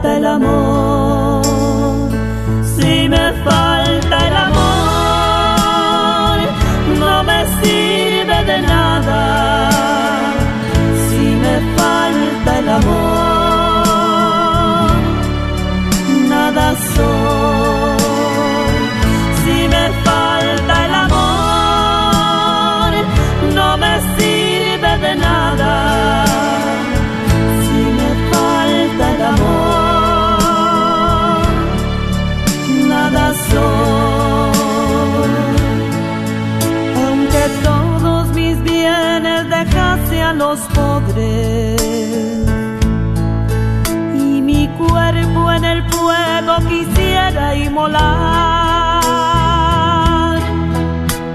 falta el amor,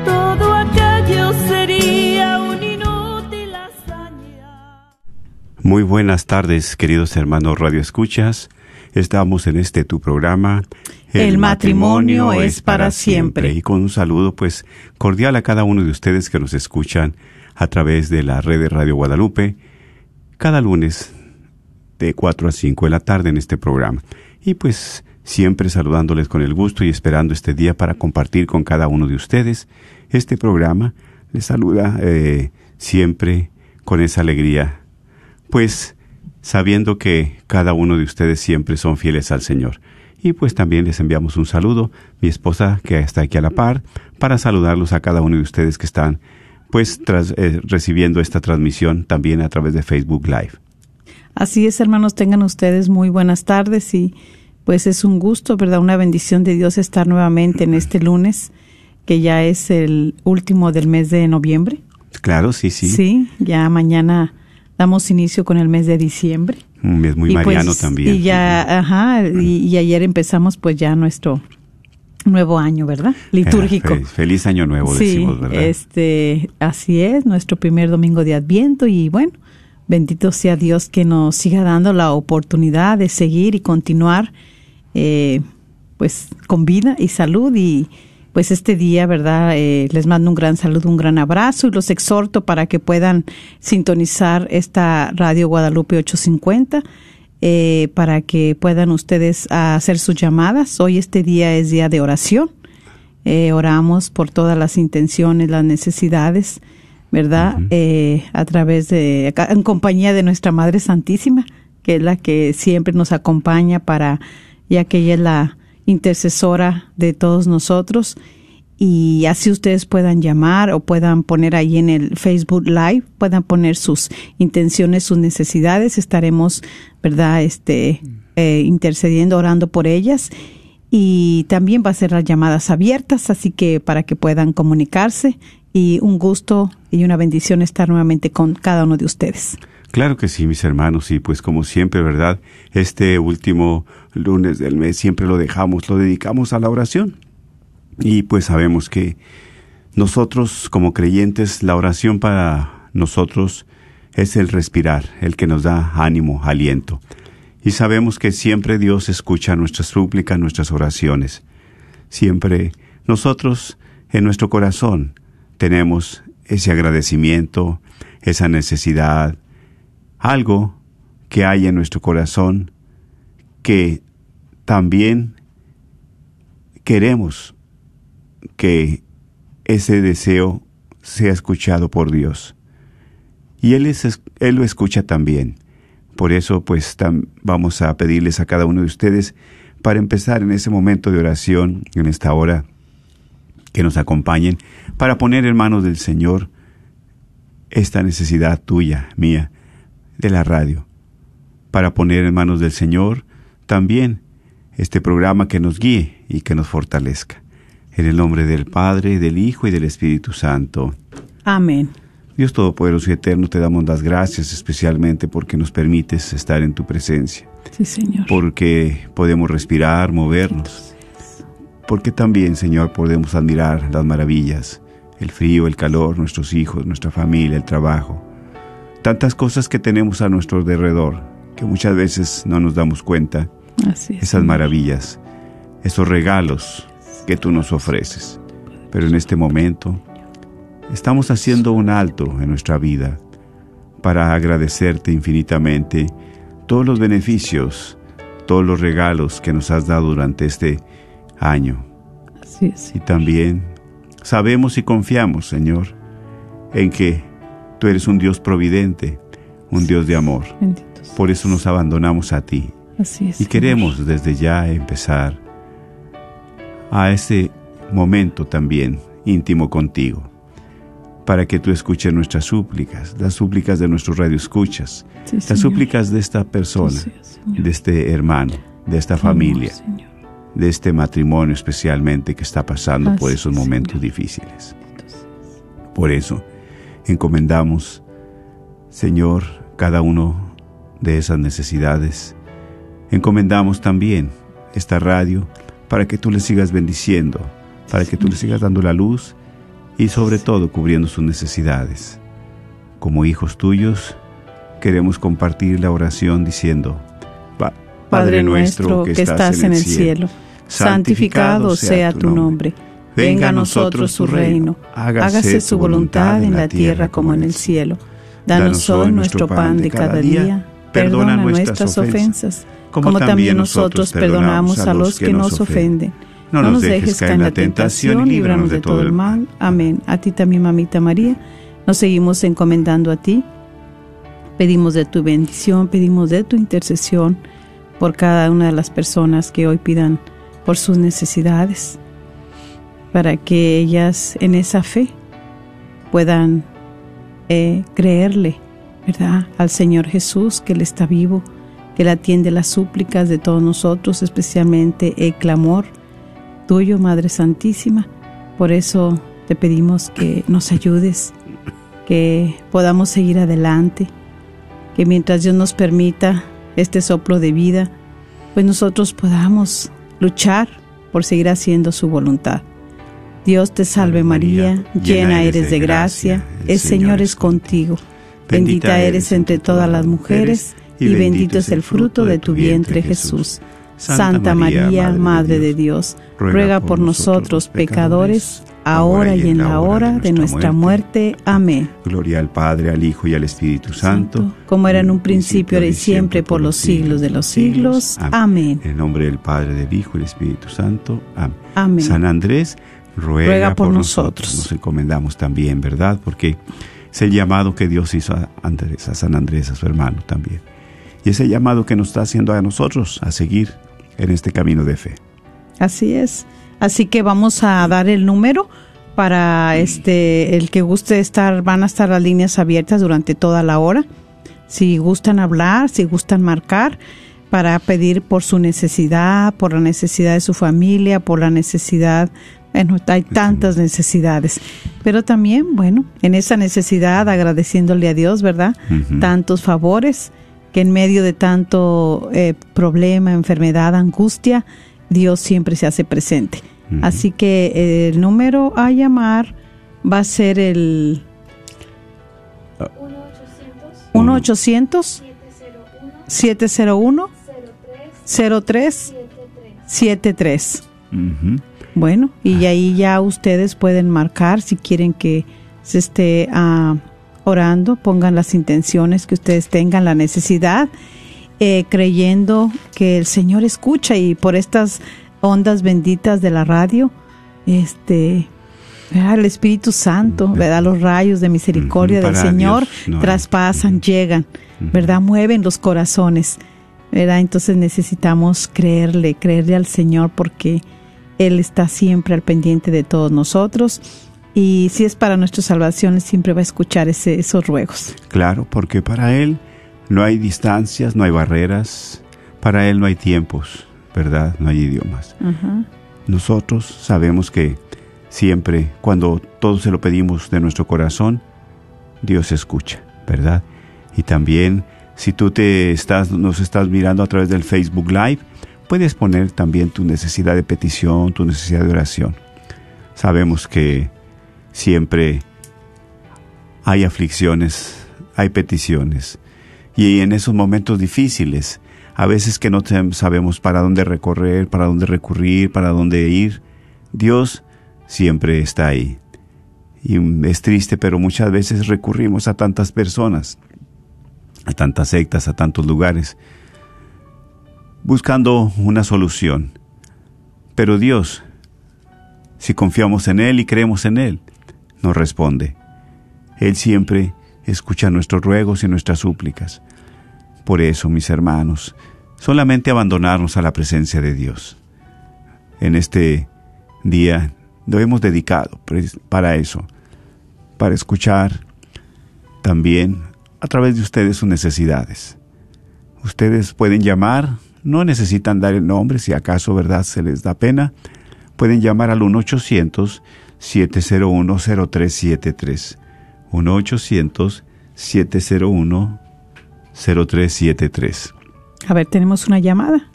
todo aquello sería un inútil hazaña. Muy buenas tardes, queridos hermanos Radio Escuchas. Estamos en este tu programa. El matrimonio es para siempre. Y con un saludo, pues, cordial a cada uno de ustedes que nos escuchan a través de la red de Radio Guadalupe, cada lunes de 4 a 5 de la tarde en este programa. Y pues, siempre saludándoles con el gusto y esperando este día para compartir con cada uno de ustedes este programa. Les saluda eh, siempre con esa alegría, pues sabiendo que cada uno de ustedes siempre son fieles al Señor. Y pues también les enviamos un saludo, mi esposa que está aquí a la par, para saludarlos a cada uno de ustedes que están pues tras, eh, recibiendo esta transmisión también a través de Facebook Live. Así es, hermanos, tengan ustedes muy buenas tardes y pues es un gusto, ¿verdad? Una bendición de Dios estar nuevamente en este lunes, que ya es el último del mes de noviembre. Claro, sí, sí. Sí, ya mañana damos inicio con el mes de diciembre. Un mes muy Y, pues, mariano también. Y ya, ajá, y, y ayer empezamos pues ya nuestro nuevo año, ¿verdad? Litúrgico. Eh, fe- feliz año nuevo, Sí, decimos, ¿verdad? este, así es, nuestro primer domingo de Adviento y bueno, bendito sea Dios que nos siga dando la oportunidad de seguir y continuar, eh, pues con vida y salud y pues este día, ¿verdad? Eh, les mando un gran saludo, un gran abrazo y los exhorto para que puedan sintonizar esta Radio Guadalupe 850 eh, para que puedan ustedes hacer sus llamadas. Hoy este día es día de oración. Eh, oramos por todas las intenciones, las necesidades, ¿verdad? Eh, a través de, en compañía de nuestra Madre Santísima, que es la que siempre nos acompaña para, ya que ella es la intercesora de todos nosotros. Y así ustedes puedan llamar o puedan poner ahí en el Facebook Live, puedan poner sus intenciones, sus necesidades. Estaremos, ¿verdad? Este, eh, intercediendo, orando por ellas y también va a ser las llamadas abiertas, así que para que puedan comunicarse y un gusto y una bendición estar nuevamente con cada uno de ustedes. Claro que sí, mis hermanos, y pues como siempre, ¿verdad? Este último lunes del mes siempre lo dejamos, lo dedicamos a la oración. Y pues sabemos que nosotros como creyentes, la oración para nosotros es el respirar, el que nos da ánimo, aliento. Y sabemos que siempre Dios escucha nuestras súplicas, nuestras oraciones. Siempre nosotros en nuestro corazón tenemos ese agradecimiento, esa necesidad, algo que hay en nuestro corazón que también queremos que ese deseo sea escuchado por Dios. Y Él, es, él lo escucha también. Por eso, pues, vamos a pedirles a cada uno de ustedes para empezar en ese momento de oración, en esta hora, que nos acompañen, para poner en manos del Señor esta necesidad tuya, mía, de la radio, para poner en manos del Señor también este programa que nos guíe y que nos fortalezca. En el nombre del Padre, del Hijo y del Espíritu Santo. Amén. Dios Todopoderoso y Eterno, te damos las gracias especialmente porque nos permites estar en tu presencia, Sí, Señor. porque podemos respirar, movernos, porque también, Señor, podemos admirar las maravillas, el frío, el calor, nuestros hijos, nuestra familia, el trabajo, tantas cosas que tenemos a nuestro alrededor, que muchas veces no nos damos cuenta, Así es. esas maravillas, esos regalos que tú nos ofreces. Pero en este momento estamos haciendo un alto en nuestra vida para agradecerte infinitamente todos los beneficios, todos los regalos que nos has dado durante este año. Así es. Y también sabemos y confiamos, Señor, en que tú eres un Dios providente, un Dios de amor. Por eso nos abandonamos a ti. Así es. Y queremos desde ya empezar a ese momento también íntimo contigo, para que tú escuches nuestras súplicas, las súplicas de nuestros radioescuchas, Sí, las Señor. súplicas de esta persona, es, de este hermano, de esta amor, familia, Señor. de este matrimonio especialmente que está pasando por esos es, momentos Señor. difíciles. Por eso encomendamos, Señor, cada uno de esas necesidades. Encomendamos también esta radio para que tú le sigas bendiciendo, para que tú le sigas dando la luz y sobre todo cubriendo sus necesidades. Como hijos tuyos, queremos compartir la oración diciendo, "Pa- Padre nuestro que estás en el cielo, santificado sea tu nombre. Venga a nosotros tu reino. Hágase su voluntad en la tierra como en el cielo. Danos hoy nuestro pan de cada día. Perdona nuestras ofensas, como también nosotros perdonamos a los que nos ofenden. No nos dejes caer en la tentación y líbranos de todo el mal. Amén. A ti también, mamita María, nos seguimos encomendando a ti. Pedimos de tu bendición, pedimos de tu intercesión por cada una de las personas que hoy pidan por sus necesidades, para que ellas en esa fe puedan eh, creerle, ¿verdad? Al Señor Jesús, que Él está vivo, que Él atiende las súplicas de todos nosotros, especialmente el clamor tuyo, Madre Santísima. Por eso te pedimos que nos ayudes, que podamos seguir adelante, que mientras Dios nos permita este soplo de vida, pues nosotros podamos luchar por seguir haciendo su voluntad. Dios te salve María, llena eres de gracia, el Señor es contigo. Bendita eres entre todas las mujeres y bendito es el fruto de tu vientre Jesús. Santa María, Madre de Dios, ruega por nosotros pecadores, ahora y en la hora de nuestra muerte. Amén. Gloria al Padre, al Hijo y al Espíritu Santo, como era en un principio, ahora y siempre, por los siglos de los siglos. Amén. En el nombre del Padre, del Hijo y del Espíritu Santo. Amén. San Andrés, ruega, por nosotros. Nos encomendamos también, ¿verdad? Porque es el llamado que Dios hizo a, a San Andrés, a su hermano también. Y ese llamado que nos está haciendo a nosotros a seguir en este camino de fe. Así es. Así que vamos a dar el número para este el que guste estar van a estar las líneas abiertas durante toda la hora. Si gustan hablar, si gustan marcar para pedir por su necesidad, por la necesidad de su familia, por la necesidad hay tantas necesidades, pero también, bueno, en esa necesidad agradeciéndole a Dios, ¿verdad? Tantos favores que en medio de tanto eh, problema, enfermedad, angustia, Dios siempre se hace presente. Así que eh, el número a llamar va a ser el 1-800 701 03 73. Ujú. Bueno, y ahí ya ustedes pueden marcar si quieren que se esté ah, orando, pongan las intenciones que ustedes tengan, la necesidad, eh, creyendo que el Señor escucha y por estas ondas benditas de la radio, este, el Espíritu Santo, ¿verdad? los rayos de misericordia del Señor Dios no hay. traspasan, llegan, ¿verdad? Mueven los corazones, ¿verdad? Entonces necesitamos creerle, creerle al Señor porque Él está siempre al pendiente de todos nosotros y si es para nuestra salvación, siempre va a escuchar ese, esos ruegos. Claro, porque para Él no hay distancias, no hay barreras, para Él no hay tiempos, ¿verdad? No hay idiomas. Nosotros sabemos que siempre, cuando todos se lo pedimos de nuestro corazón, Dios escucha, ¿verdad? Y también, si tú te estás, nos estás mirando a través del Facebook Live, puedes poner también tu necesidad de petición, tu necesidad de oración. Sabemos que siempre hay aflicciones, hay peticiones. Y en esos momentos difíciles, a veces que no sabemos para dónde recorrer, para dónde recurrir, para dónde ir, Dios siempre está ahí. Y es triste, pero muchas veces recurrimos a tantas personas, a tantas sectas, a tantos lugares. Buscando una solución. Pero Dios, si confiamos en Él y creemos en Él, nos responde. Él siempre escucha nuestros ruegos y nuestras súplicas. Por eso, mis hermanos, solamente abandonarnos a la presencia de Dios. En este día lo hemos dedicado para eso, para escuchar también a través de ustedes sus necesidades. Ustedes pueden llamar, no necesitan dar el nombre, si acaso verdad se les da pena, pueden llamar al 1-800-701-0373. 1-800-701-0373. A ver, tenemos una llamada.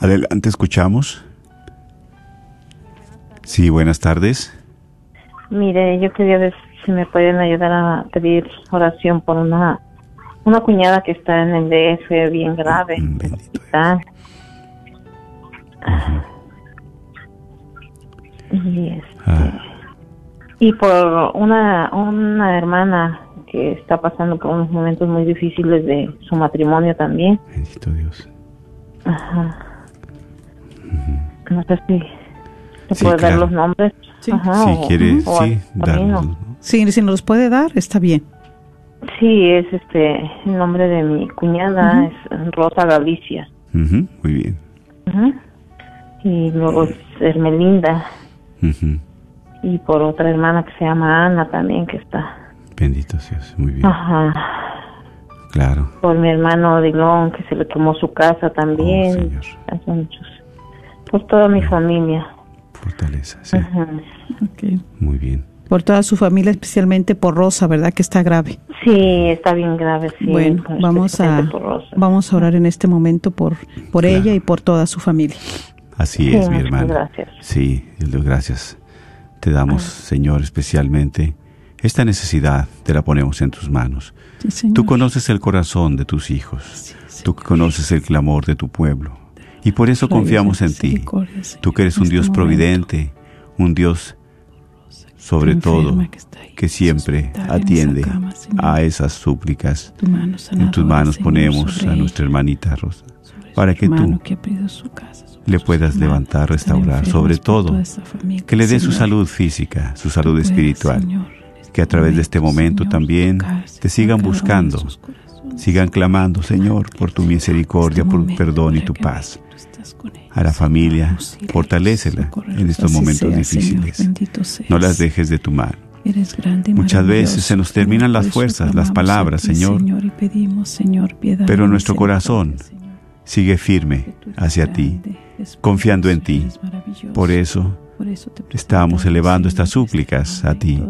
Adelante, escuchamos. Sí, buenas tardes. Mire, yo quería ver si me pueden ayudar a pedir oración por una una cuñada que está en el DF bien grave, mm, Y, este, ah. y por una una hermana que está pasando por unos momentos muy difíciles de su matrimonio también. Bendito Dios. Ajá. No sé si se puede dar los nombres. Sí, si quiere, sí, Sí, si nos los puede dar, está bien. Sí, es este el nombre de mi cuñada, es Rosa Galicia. muy bien. Y luego es Hermelinda. Y por otra hermana que se llama Ana también, que está. Bendito Dios, muy bien. Ajá. Claro. Por mi hermano Dilón, que se le tomó su casa también. Oh, muchos. Por toda mi familia. Fortaleza, sí. Muy bien. Por toda su familia, especialmente por Rosa, ¿verdad? Que está grave. Sí, está bien grave, sí. Bueno, vamos a, vamos a orar en este momento por, por ella y por toda su familia. Así es, mi hermano. Gracias. Sí, gracias. Te damos, Señor, especialmente esta necesidad, te la ponemos en tus manos. Tú conoces el corazón de tus hijos. Tú conoces el clamor de tu pueblo. Y por eso confiamos en ti. Tú que eres un Dios providente, un Dios sobre todo que siempre atiende a esas súplicas. En tus manos ponemos a nuestra hermanita Rosa para que tú le puedas levantar, restaurar, sobre todo que le dé su salud física, su salud espiritual, que a través de este momento también te sigan buscando, sigan clamando, Señor, por tu misericordia, por tu perdón y tu paz a la familia, fortalécela en estos momentos difíciles. No las dejes de tu mano. Muchas veces se nos terminan las fuerzas, las palabras, Señor, pero nuestro corazón sigue firme hacia ti, confiando en ti. Por eso estamos elevando estas súplicas a ti,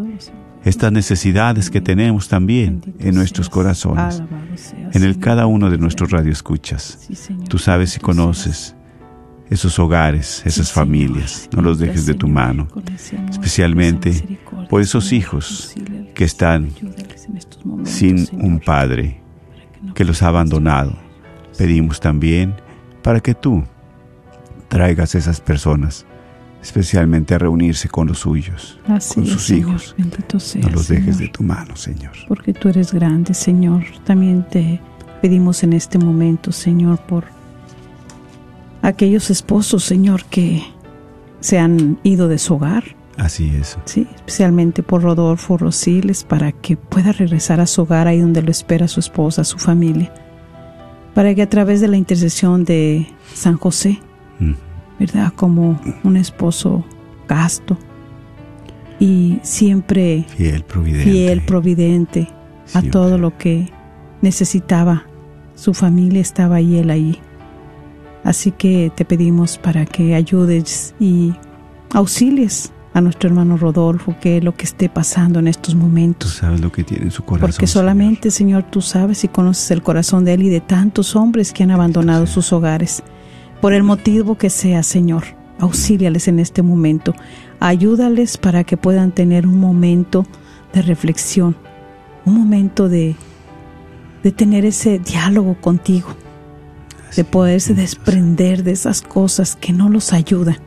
estas necesidades que tenemos también en nuestros corazones, en el cada uno de nuestros radioescuchas. Tú sabes y conoces esos hogares, esas familias. No los dejes de tu mano, especialmente por esos hijos que están sin un padre que los ha abandonado. Pedimos también para que tú traigas a esas personas, especialmente a reunirse con los suyos, con sus hijos. no los dejes de tu mano, Señor. Porque tú eres grande, Señor. También te pedimos en este momento, Señor, por aquellos esposos, Señor, que se han ido de su hogar. Así es. Sí, especialmente por Rodolfo Rosiles, para que pueda regresar a su hogar ahí donde lo espera su esposa, su familia. Para que a través de la intercesión de San José, mm. ¿verdad? Como un esposo casto y siempre fiel, providente, fiel, providente a todo lo que necesitaba. Su familia estaba ahí, él ahí Así que te pedimos para que ayudes y auxilies a nuestro hermano Rodolfo, que es lo que esté pasando en estos momentos. Tú sabes lo que tiene en su corazón. Porque solamente, Señor, tú sabes y conoces el corazón de él y de tantos hombres que han abandonado sus hogares. Por el motivo que sea, Señor, auxíliales en este momento. Ayúdales para que puedan tener un momento de reflexión, un momento de, de tener ese diálogo contigo de poderse desprender de esas cosas que no los ayudan,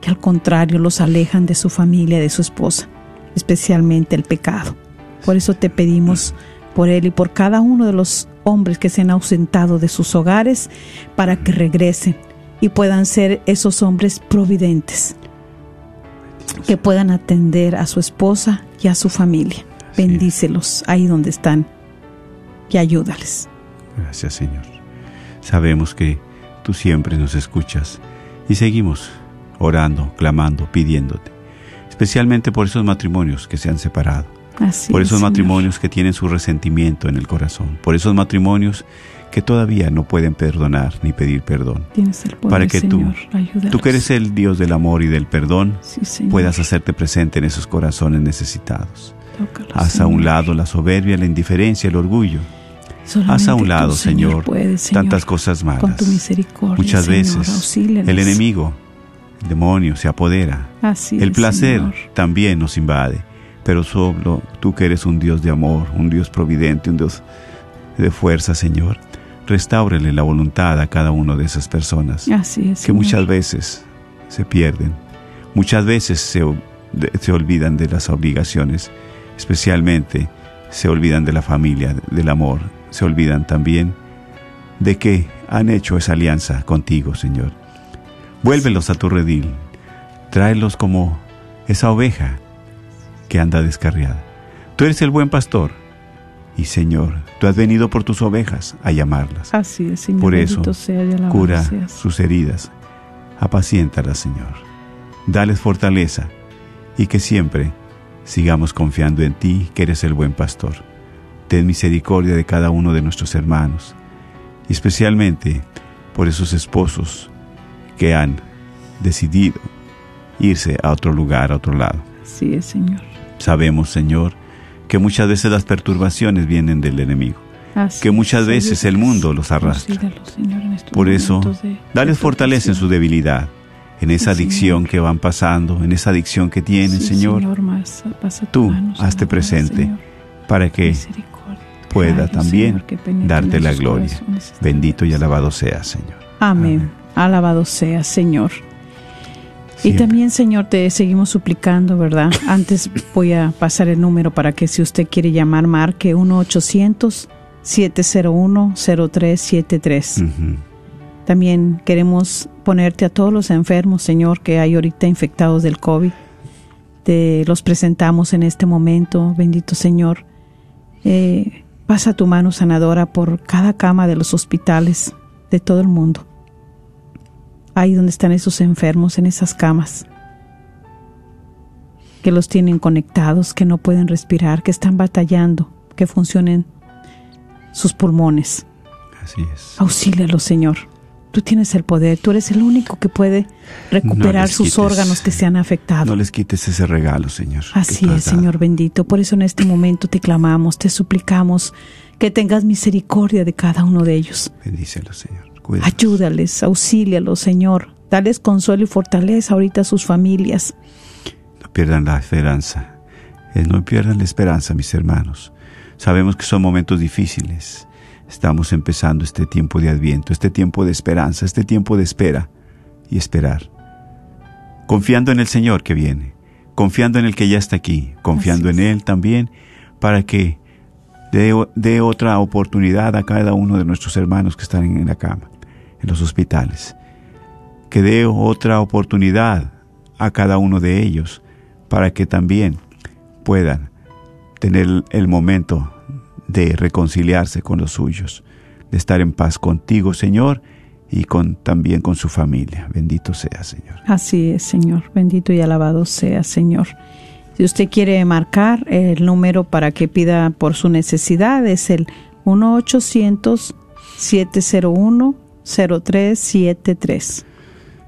que al contrario los alejan de su familia, de su esposa, especialmente el pecado. Por eso te pedimos por él y por cada uno de los hombres que se han ausentado de sus hogares para que regresen y puedan ser esos hombres providentes que puedan atender a su esposa y a su familia. Bendícelos ahí donde están y ayúdales. Gracias Señor. Sabemos que tú siempre nos escuchas y seguimos orando, clamando, pidiéndote, especialmente por esos matrimonios que se han separado, por esos matrimonios que tienen su resentimiento en el corazón, por esos matrimonios que todavía no pueden perdonar ni pedir perdón. para que tú, tú que eres el Dios del amor y del perdón, puedas hacerte presente en esos corazones necesitados. Haz a un lado la soberbia, la indiferencia, el orgullo. Haz a un lado, Señor, tantas cosas malas. Muchas veces el enemigo, el demonio, se apodera. el placer también nos invade. Pero solo tú que eres un Dios de amor, un Dios providente, un Dios de fuerza, Señor, restáurele la voluntad a cada una de esas personas que muchas veces se pierden, muchas veces se, se olvidan de las obligaciones, especialmente se olvidan de la familia, del amor, se olvidan también de que han hecho esa alianza contigo, Señor. Vuélvelos a tu redil, tráelos como esa oveja que anda descarriada. Tú eres el buen pastor y Señor, tú has venido por tus ovejas a llamarlas. Así es, Señor. Por eso, cura sus heridas, apaciéntalas, Señor. Dales fortaleza y que siempre sigamos confiando en ti, que eres el buen pastor. Ten misericordia de cada uno de nuestros hermanos, y especialmente por esos esposos que han decidido irse a otro lugar, a otro lado. Es, Señor. Sabemos, Señor, que muchas veces las perturbaciones vienen del enemigo, que muchas veces el mundo los arrastra. Por eso, dales fortaleza en su debilidad, en esa adicción que van pasando, en esa adicción que tienen, Señor. Tú hazte presente para que pueda también darte la gloria. Bendito y alabado sea, Señor. Amén. Alabado sea, Señor. Y también, Señor, te seguimos suplicando, ¿verdad? Antes voy a pasar el número para que si usted quiere llamar, marque 1-800-701-0373. También queremos ponerte a todos los enfermos, Señor, que hay ahorita infectados del COVID. Te los presentamos en este momento, bendito Señor. Eh, pasa tu mano sanadora por cada cama de los hospitales de todo el mundo ahí donde están esos enfermos en esas camas, que los tienen conectados, que no pueden respirar, que están batallando, que funcionen sus pulmones. Así es. Auxílialos, Señor. Tú tienes el poder, tú eres el único que puede recuperar sus órganos que se han afectado. No les quites ese regalo, Señor. Así es, Señor bendito. Por eso en este momento te clamamos, te suplicamos que tengas misericordia de cada uno de ellos. Bendícelos, Señor. Ayúdales, auxílialos, Señor. Dales consuelo y fortaleza ahorita a sus familias. No pierdan la esperanza. Eh, no pierdan la esperanza, mis hermanos. Sabemos que son momentos difíciles. Estamos empezando este tiempo de adviento, este tiempo de esperanza, este tiempo de espera y esperar. Confiando en el Señor que viene, confiando en el que ya está aquí, confiando en Él también para que dé, otra oportunidad a cada uno de nuestros hermanos que están en la cama en los hospitales. Que dé otra oportunidad a cada uno de ellos para que también puedan tener el momento de reconciliarse con los suyos, de estar en paz contigo, Señor, y con también con su familia. Bendito sea, Señor. Así es, Señor. Bendito y alabado sea, Señor. Si usted quiere marcar el número para que pida por su necesidad, es el 1 800 701 0373.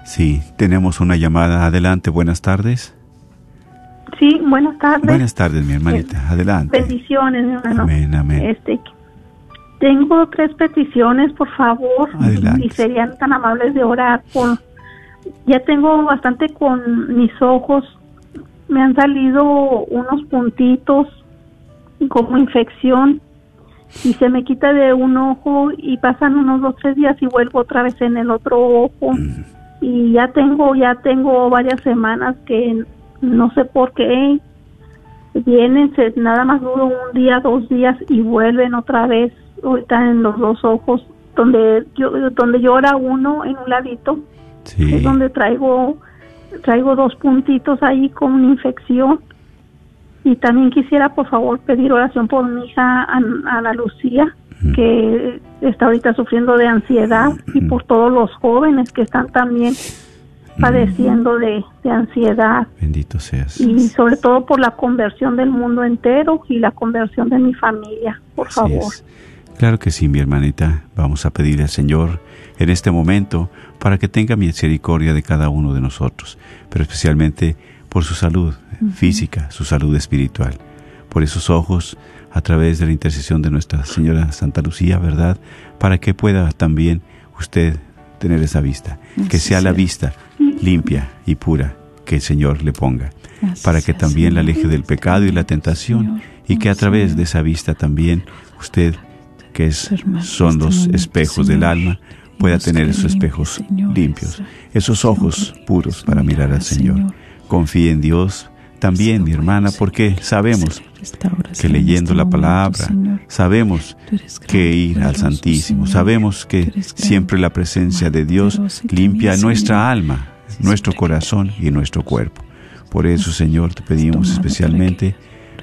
Sí, tenemos una llamada. Adelante, buenas tardes. Sí, buenas tardes. Buenas tardes, mi hermanita. Eh, Adelante. Peticiones, mi hermano. Amén, amén. Este, tengo tres peticiones, por favor. Adelante. Y serían tan amables de orar por... Ya tengo bastante con mis ojos. Me han salido unos puntitos como infección y se me quita de un ojo y pasan unos dos tres días y vuelvo otra vez en el otro ojo y ya tengo ya tengo varias semanas que no sé por qué vienen, se, nada más duro un día, dos días y vuelven otra vez, ahorita en los dos ojos, donde yo, donde llora uno en un ladito, es donde traigo, traigo dos puntitos ahí con una infección. Y también quisiera, por favor, pedir oración por mi hija Ana Lucía, que está ahorita sufriendo de ansiedad, y por todos los jóvenes que están también padeciendo de, ansiedad. Bendito seas. Y sobre todo por la conversión del mundo entero y la conversión de mi familia, por favor. Claro que sí, mi hermanita. Vamos a pedirle al Señor en este momento para que tenga misericordia de cada uno de nosotros, pero especialmente por su salud física, su salud espiritual, por esos ojos a través de la intercesión de Nuestra Señora Santa Lucía, ¿verdad? Para que pueda también usted tener esa vista, que sea la vista limpia y pura que el Señor le ponga, para que también la aleje del pecado y la tentación y que a través de esa vista también usted, que es, son los espejos del alma, pueda tener esos espejos limpios, esos ojos puros para mirar al Señor. Confíe en Dios también, mi hermana, porque sabemos que leyendo la palabra, sabemos que ir al Santísimo, sabemos que siempre la presencia de Dios limpia nuestra alma, nuestro corazón y nuestro cuerpo. Por eso, Señor, te pedimos especialmente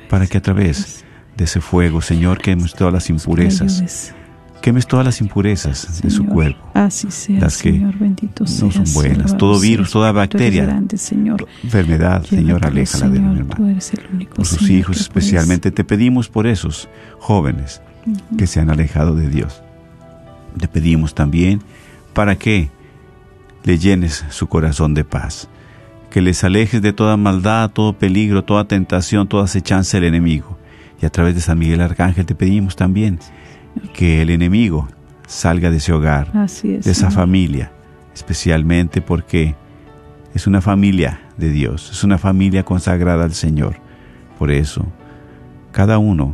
para que a través de ese fuego, Señor, quemes todas las impurezas, quemes todas las impurezas de su cuerpo, así sea, las que no son buenas, todo virus, toda bacteria, enfermedad, Señor, aléjala de mi hermano. Por sus hijos especialmente te pedimos por esos jóvenes que se han alejado de Dios. Te pedimos también para que le llenes su corazón de paz, que les alejes de toda maldad, todo peligro, toda tentación, toda acechanza del enemigo. Y a través de San Miguel Arcángel te pedimos también que el enemigo salga de ese hogar, de esa familia, especialmente porque es una familia de Dios, es una familia consagrada al Señor. Por eso, cada uno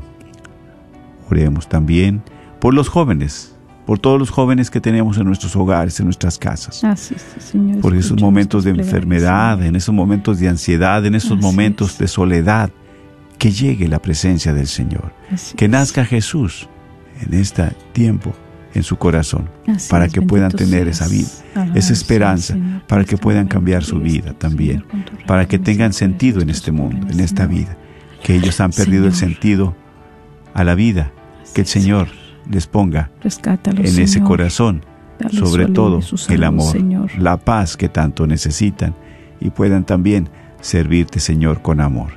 oremos también por los jóvenes, por todos los jóvenes que tenemos en nuestros hogares, en nuestras casas. por esos momentos de enfermedad, en esos momentos de ansiedad, en esos momentos de soledad, que llegue la presencia del Señor, que nazca Jesús en este tiempo en su corazón, para que puedan tener esa vida, esa esperanza, para que puedan cambiar su vida también, para que tengan sentido en este mundo, en esta vida, que ellos han perdido el sentido a la vida, que el Señor les ponga en ese corazón, sobre todo el amor, la paz que tanto necesitan y puedan también servirte, Señor, con amor.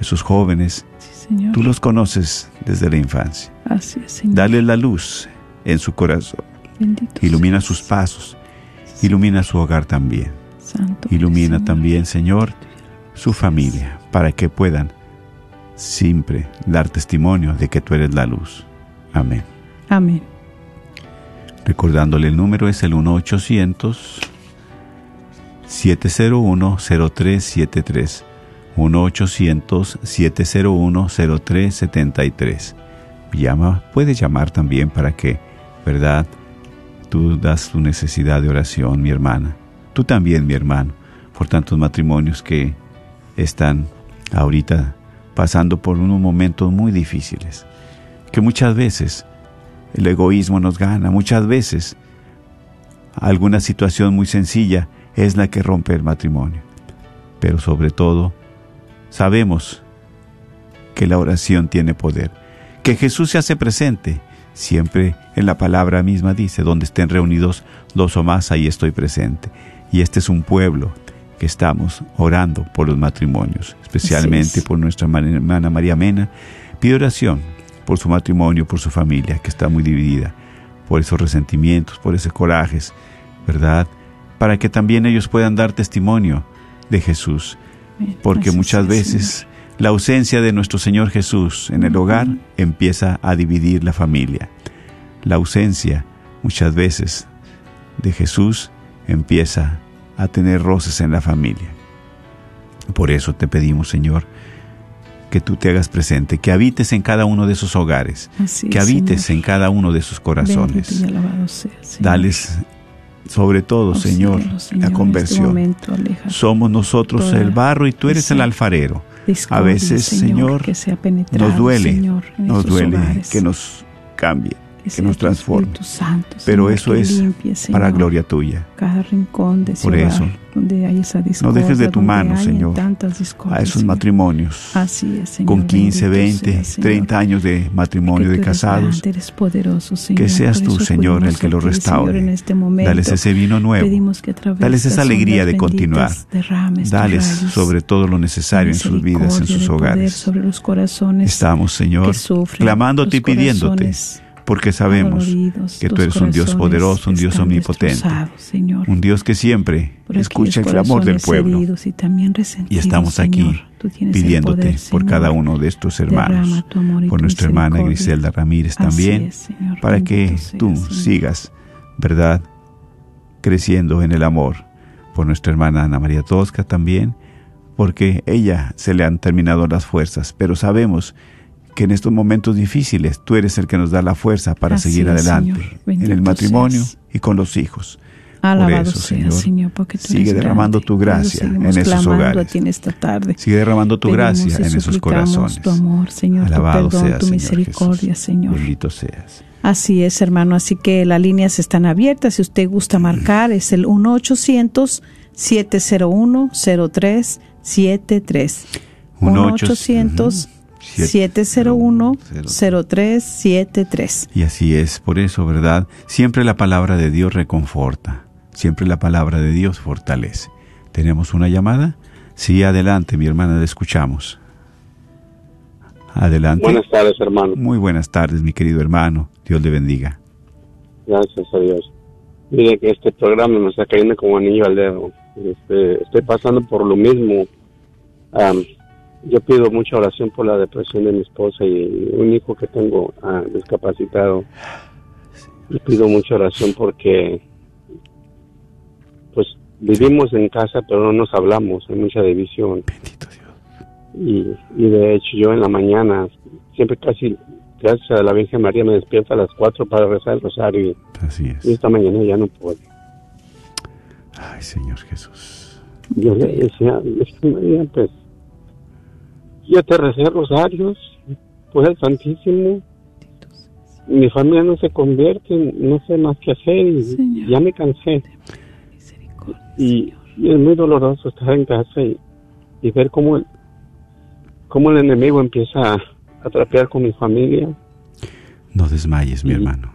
Esos jóvenes, tú los conoces desde la infancia. Dale la luz en su corazón. Ilumina sus pasos. Ilumina su hogar también. Ilumina también, Señor, su familia, para que puedan siempre dar testimonio de que tú eres la luz. Amén. Amén. Recordándole el número es el 1-800-701-0373. 1-800-701-0373. Llama, puedes llamar también para que, ¿verdad? Tú das tu necesidad de oración, mi hermana. Tú también, mi hermano, por tantos matrimonios que están ahorita pasando por unos momentos muy difíciles. Que muchas veces el egoísmo nos gana, muchas veces alguna situación muy sencilla es la que rompe el matrimonio. Pero sobre todo, sabemos que la oración tiene poder que Jesús se hace presente. Siempre en la palabra misma dice, donde estén reunidos dos o más, ahí estoy presente. Y este es un pueblo que estamos orando por los matrimonios, especialmente por nuestra hermana María Mena. Pide oración por su matrimonio, por su familia, que está muy dividida, por esos resentimientos, por esos corajes, ¿verdad? Para que también ellos puedan dar testimonio de Jesús. Porque muchas veces la ausencia de nuestro Señor Jesús en el hogar empieza a dividir la familia. La ausencia, muchas veces, de Jesús empieza a tener roces en la familia. Por eso te pedimos, Señor, que tú te hagas presente, que habites en cada uno de esos hogares, que habites en cada uno de sus corazones. Dales sobre todo, Señor, la este conversión. Somos nosotros el barro y tú eres el alfarero. A veces, Señor, nos duele, nos duele que nos cambie que nos transforme. Pero eso es para gloria tuya. Cada rincón de Por eso, donde hay esa no dejes de tu mano, Señor, a esos matrimonios. Así es, Señor, con 15, 20, 30 años de matrimonio de casados. eres poderoso, Señor. Que seas tú, Señor, el que lo restaure. En este momento, Dales ese vino nuevo. Dales esa alegría de continuar. Dales sobre todo lo necesario en sus vidas, en sus hogares. Sobre los corazones Estamos, Señor, clamándote y pidiéndote porque sabemos que tú eres un Dios poderoso, un Dios omnipotente, un Dios que siempre escucha el clamor del pueblo. Y, estamos aquí pidiéndote por cada uno de estos hermanos, por nuestra hermana Griselda Ramírez también, para que tú sigas, ¿verdad?, creciendo en el amor, por nuestra hermana Ana María Tosca también, porque ella se le han terminado las fuerzas, pero sabemos que en estos momentos difíciles tú eres el que nos da la fuerza para seguir adelante en el matrimonio y con los hijos. Alabado Por eso, Señor, Señor sigue derramando tu gracia en esos hogares. esta tarde. Sigue derramando tu gracia en esos corazones. Tu amor, Señor, Alabado tu perdón, tu misericordia, Señor. Bendito seas. Así es, hermano. Así que las líneas están abiertas. Si usted gusta marcar, es el 1-800-701-0373. 1-800. 701-0373. Y así es, por eso, ¿verdad? Siempre la palabra de Dios reconforta, siempre la palabra de Dios fortalece. ¿Tenemos una llamada? Sí, adelante, mi hermana, le escuchamos. Adelante. Buenas tardes, hermano. Muy buenas tardes, mi querido hermano. Dios le bendiga. Gracias a Dios. Mire que este programa me está cayendo como anillo al dedo. Este, estoy pasando por lo mismo yo pido mucha oración por la depresión de mi esposa y un hijo que tengo ah, discapacitado. Y pido mucha oración porque, pues, vivimos en casa, pero no nos hablamos, hay mucha división. Bendito Dios. Y, y de hecho, yo en la mañana, siempre casi, gracias a la Virgen María, me despierto a las cuatro para rezar el rosario. Así es. Y esta mañana ya no puedo. Ay, Señor Jesús. Yo le decía, pues, yo te recé rosarios, pues el Santísimo. Mi familia no se convierte, no sé más qué hacer y ya me cansé. Y, es muy doloroso estar en casa y, ver cómo el, cómo el enemigo empieza a, atrapear con mi familia. No desmayes, mi hermano.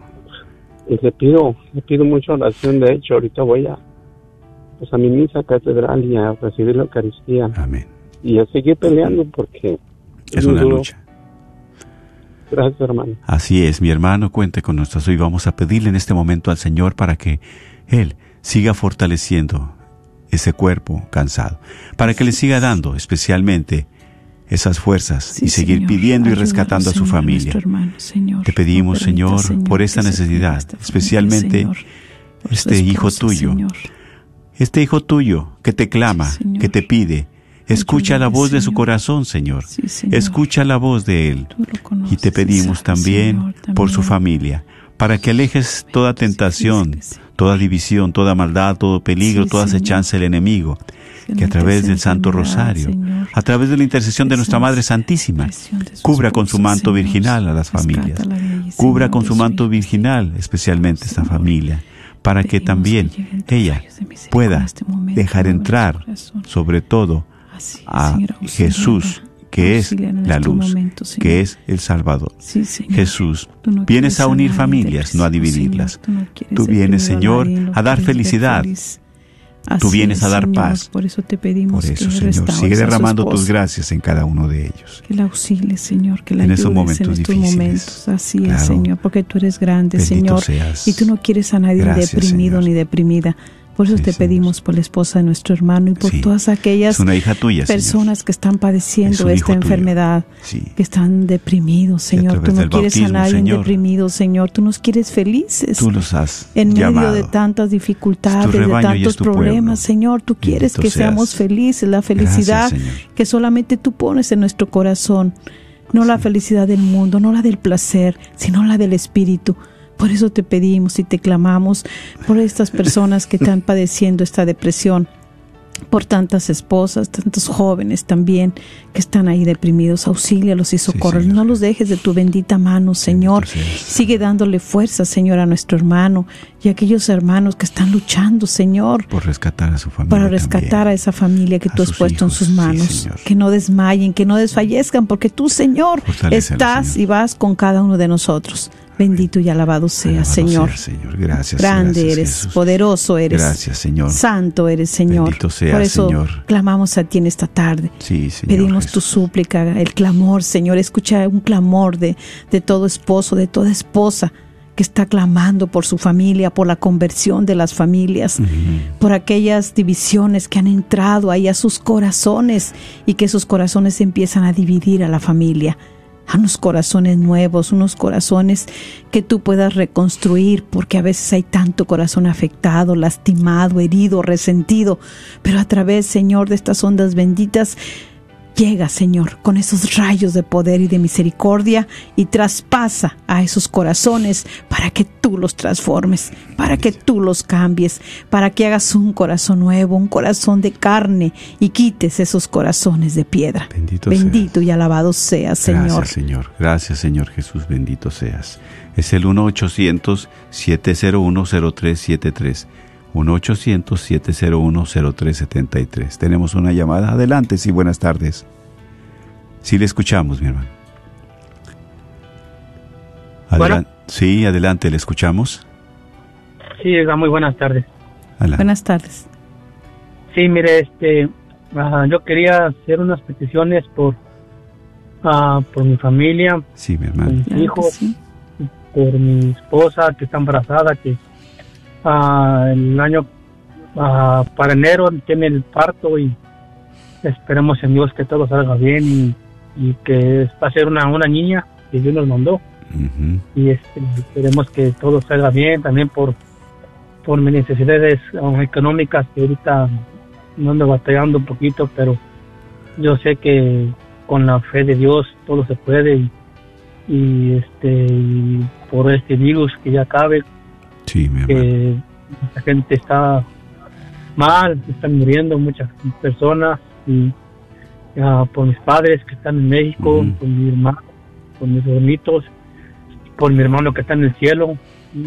Y le pido, le pido mucha oración. De hecho, ahorita voy a, pues a mi misa catedral y a recibir la Eucaristía. Amén y a seguir peleando porque es una lucha. Gracias, hermano. Así es, mi hermano, cuente con nosotros. Y vamos a pedirle en este momento al Señor para que Él siga fortaleciendo ese cuerpo cansado, para que le siga dando especialmente esas fuerzas y seguir pidiendo y rescatando a su familia. Te pedimos, Señor, por esta necesidad, especialmente este hijo tuyo, este hijo tuyo que te clama, que te pide, Escucha la voz de su corazón, Señor. Escucha la voz de Él. y te pedimos también, por su familia, para que alejes toda tentación, toda división, toda maldad, todo peligro, toda acechanza del enemigo, que a través del Santo Rosario, a través de la intercesión de nuestra Madre Santísima, cubra con su manto virginal a las familias, cubra con su manto virginal especialmente esta familia, para que también ella pueda este dejar entrar sobre todo a Jesús, que es la luz, que es el Salvador. Jesús, vienes a unir familias, no a dividirlas. Tú vienes, Señor, a dar felicidad. Tú vienes a dar paz. Por eso te pedimos. Por eso, Señor, sigue derramando tus gracias en cada uno de ellos. Que la auxiles, Señor, que la en esos momentos en estos momentos. Así es, Señor, porque tú eres grande, Señor. Y tú no quieres a nadie deprimido ni deprimida. Por eso te pedimos por la esposa de nuestro hermano y por todas aquellas personas que están padeciendo esta enfermedad, que están deprimidos, Señor. Tú no quieres a nadie deprimido, Señor. Tú nos quieres felices. Tú los has En medio de tantas dificultades, de tantos problemas, Señor. Tú quieres que seamos felices, la felicidad que solamente tú pones en nuestro corazón. No la felicidad del mundo, no la del placer, sino la del Espíritu. Por eso te pedimos y te clamamos por estas personas que están padeciendo esta depresión, por tantas esposas, tantos jóvenes también que están ahí deprimidos. Auxílialos y socorros. no los dejes de tu bendita mano, Señor. Sigue dándole fuerza, Señor, a nuestro hermano y aquellos hermanos que están luchando, Señor. Por rescatar a su familia. Para rescatar a esa familia que tú has puesto en sus manos. que no desmayen, que no desfallezcan, porque tú, Señor, estás y vas con cada uno de nosotros. Bendito y alabado sea, Señor. Señor. Gracias. Grande eres, poderoso eres. Gracias, Señor. Santo eres, Señor. Bendito sea, Por eso Señor. clamamos a ti en esta tarde. Sí, Señor. Pedimos tu súplica, el clamor, Señor. Escucha un clamor de, de todo esposo, de toda esposa que está clamando por su familia, por la conversión de las familias, por aquellas divisiones que han entrado ahí a sus corazones y que esos corazones empiezan a dividir a la familia a unos corazones nuevos, unos corazones que tú puedas reconstruir, porque a veces hay tanto corazón afectado, lastimado, herido, resentido, pero a través, Señor, de estas ondas benditas, Llega, Señor, con esos rayos de poder y de misericordia y traspasa a esos corazones para que tú los transformes, para que tú los cambies, para que hagas un corazón nuevo, un corazón de carne y quites esos corazones de piedra. Bendito, bendito y alabado seas, Señor. Gracias, Señor. Gracias, Señor Jesús. Bendito seas. Es el 1-800-701-0373. 1-800-701-0373. Tenemos una llamada. Adelante, sí, buenas tardes. Sí, le escuchamos, mi hermano. Adelante. Sí, adelante, le escuchamos. Sí, muy buenas tardes. Buenas tardes. Sí, mire, este, ah, yo quería hacer unas peticiones por, uh, por mi familia, sí, mi hermano. por mis hijos, por mi esposa que está embarazada, que el año para enero tiene el parto y esperemos en Dios que todo salga bien y, que va a ser una, una niña que Dios nos mandó. Y este, esperemos que todo salga bien también por, por mis necesidades um, económicas que ahorita no ando batallando un poquito, pero yo sé que con la fe de Dios todo se puede y, este por este virus que ya acabe Sí, mi que la gente está mal, están muriendo muchas personas y por mis padres que están en México, por mi hermano, por mis hermanitos, por mi hermano que está en el cielo,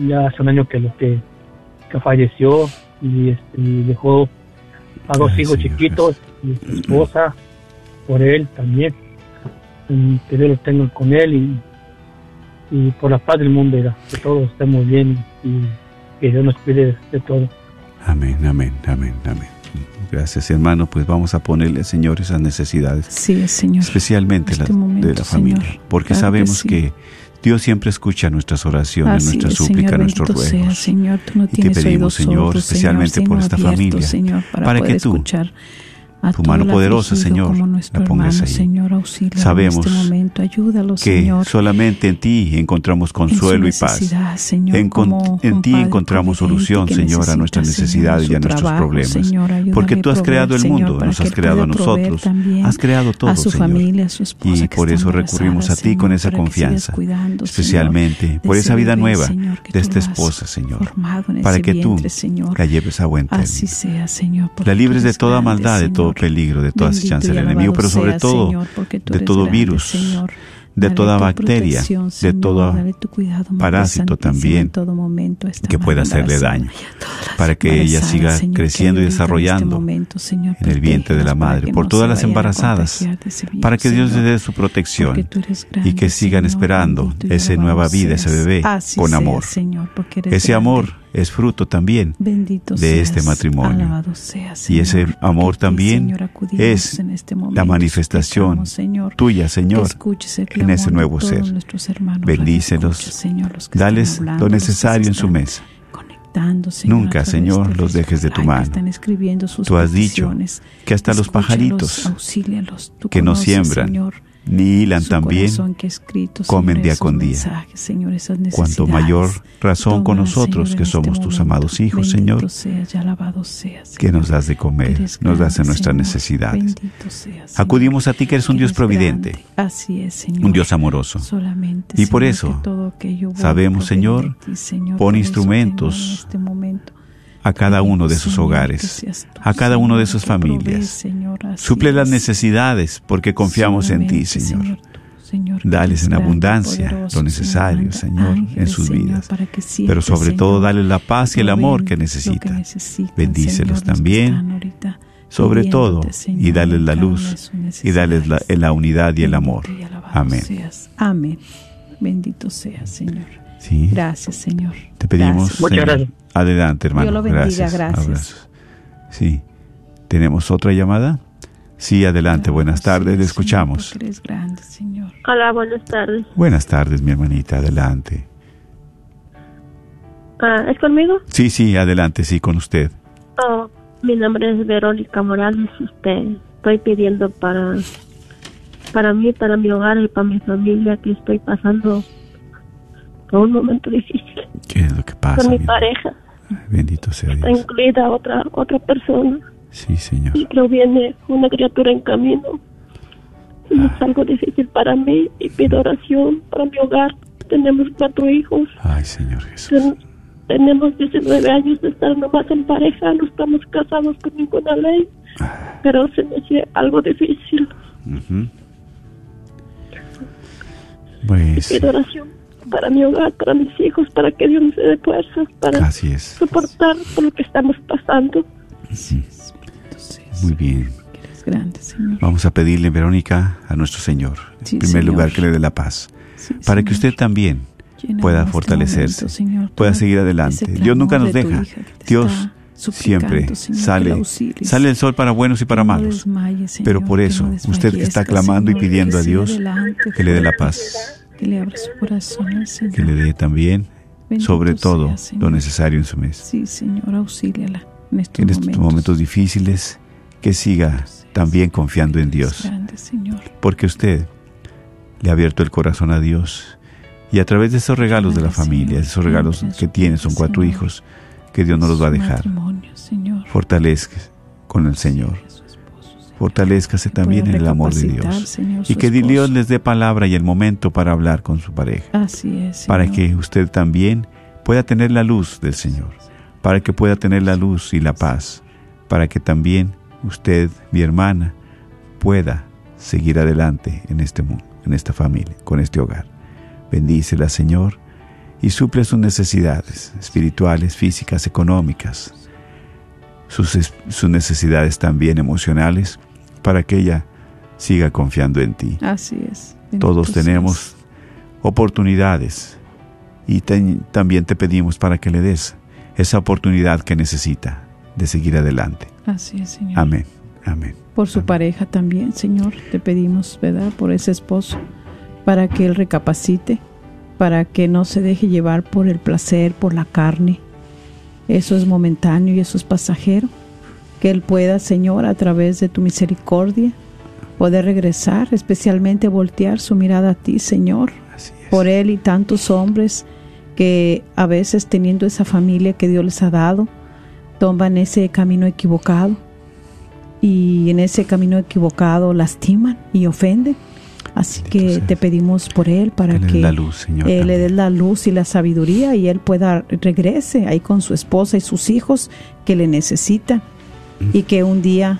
ya hace un año que lo que, falleció y, este, dejó a dos hijos chiquitos y su esposa por él también. que Dios lo tengo con él y, y por la paz del mundo, que todos estemos bien y que Dios nos cuide de todo. Amén, amén, amén, amén. Gracias, hermano. Pues vamos a ponerle, Señor, esas necesidades. Sí, Señor. Especialmente este las de la familia. Porque sabemos que, Dios siempre escucha nuestras oraciones, nuestras súplicas, nuestros ruegos. Señor, tú no y te pedimos, Señor, especialmente por esta familia, para, que tú escuchar tu mano poderosa, Señor, la pongas ahí. Señor, Sabemos en este momento. Ayúdalo, que Señor. solamente en ti encontramos consuelo y paz. Señor, en, en ti encontramos solución, Señor, a nuestras necesidades y a nuestros problemas. Señor, Porque tú has creado el mundo, nos has creado a nosotros, has creado todo, a su Señor. Familia, a su esposa y por eso recurrimos a ti con esa confianza, especialmente por esa vida nueva de esta esposa, Señor, para que tú la lleves a buen término. La libres de toda maldad, de todo peligro, de toda chances del enemigo, pero sobre todo de todo virus, de toda bacteria, de todo parásito también que pueda hacerle daño, para que ella siga creciendo y este desarrollando en el vientre de la madre, por todas las embarazadas, para que Dios le dé su protección y que sigan esperando esa nueva vida, ese bebé, con amor. Ese amor es fruto también de este matrimonio. y ese amor también es este la manifestación tuya, Señor, en ese nuevo ser. Bendícelos, dales lo necesario en su mesa. Nunca, Señor, los dejes de tu mano. Tú has dicho que hasta los pajaritos que no siembran, ni hilan también, comen día con día. Cuanto mayor razón con nosotros que somos tus amados hijos, Señor, que nos das de comer, nos das en nuestras necesidades. Acudimos a ti que eres un Dios providente, un Dios amoroso. Y por eso sabemos, Señor, pon instrumentos a cada uno de sus hogares, a cada uno de sus familias. Suple las necesidades porque confiamos en ti, Señor. Dales en abundancia lo necesario, Señor, en sus vidas. Pero sobre todo, dale la paz y el amor que necesitan. Bendícelos también, sobre todo, y dale la luz y dale la, unidad y el amor. Amén. Amén. Bendito sea, Señor. Gracias, Señor. Te pedimos. Muchas gracias. Adelante, hermano. Dios lo bendiga, gracias. Sí. ¿Tenemos otra llamada? Sí, adelante. Buenas tardes. Le escuchamos. grande, Señor. Hola, buenas tardes. Buenas tardes, mi hermanita. Adelante. Ah, ¿Es conmigo? Sí, sí, adelante, sí, con usted. Oh, mi nombre es Verónica Morales. Usted, estoy pidiendo para, para mí, para mi hogar y para mi familia que estoy pasando por un momento difícil. ¿Qué es lo que pasa? Con mi pareja. Bendito sea Dios. Está incluida otra, otra persona. Sí, Señor. Y creo viene una criatura en camino. Y es algo difícil para mí y pido oración para mi hogar. Tenemos cuatro hijos. Ay, Señor Jesús. tenemos 19 años de estar nomás en pareja, no estamos casados con ninguna ley, pero se me hace algo difícil. Pues... pido oración para mi hogar, para mis hijos, para que Dios me dé fuerzas para soportar por lo que estamos pasando. Muy bien. Grande, Señor. Vamos a pedirle, Verónica, a nuestro Señor, en primer lugar, que le dé la paz, para que usted también pueda este fortalecerse, pueda seguir adelante. Dios nunca nos deja. Dios siempre sale, sale el sol para buenos y para malos. Pero por eso, usted que está clamando y pidiendo a Dios que le dé la paz, que le abra su corazón Que le dé también, sobre todo, lo necesario en su mes. Sí, Señor, auxíliala en estos, momentos. difíciles, que siga también confiando en Dios. Porque usted le ha abierto el corazón a Dios y a través de esos regalos de la familia, esos regalos que tiene, son cuatro hijos, que Dios no los va a dejar. Fortalezca con el Señor. Fortalezcase también en el amor de Dios. y que Dios les dé palabra y el momento para hablar con su pareja. Así es. Para que usted también pueda tener la luz del Señor. Para que pueda tener la luz y la paz. Para que también usted, mi hermana, pueda seguir adelante en este mundo, en esta familia, con este hogar. Bendícela, Señor, y suple sus necesidades espirituales, físicas, económicas, sus, sus necesidades también emocionales para que ella siga confiando en ti. Así es. Todos tenemos oportunidades y también te pedimos para que le des esa oportunidad que necesita de seguir adelante. Así es, Señor. Amén. Amén. Por su pareja también, Señor, te pedimos, ¿verdad? Por ese esposo, para que él recapacite, para que no se deje llevar por el placer, por la carne. Eso es momentáneo y eso es pasajero que Él pueda, Señor, a través de tu misericordia, poder regresar, especialmente voltear su mirada a ti, Señor, por Él y tantos hombres que a veces teniendo esa familia que Dios les ha dado, toman ese camino equivocado y en ese camino equivocado lastiman y ofenden. Así que te pedimos por él para que, él le dé la luz y la sabiduría y él pueda regrese ahí con su esposa y sus hijos que le necesitan y que un día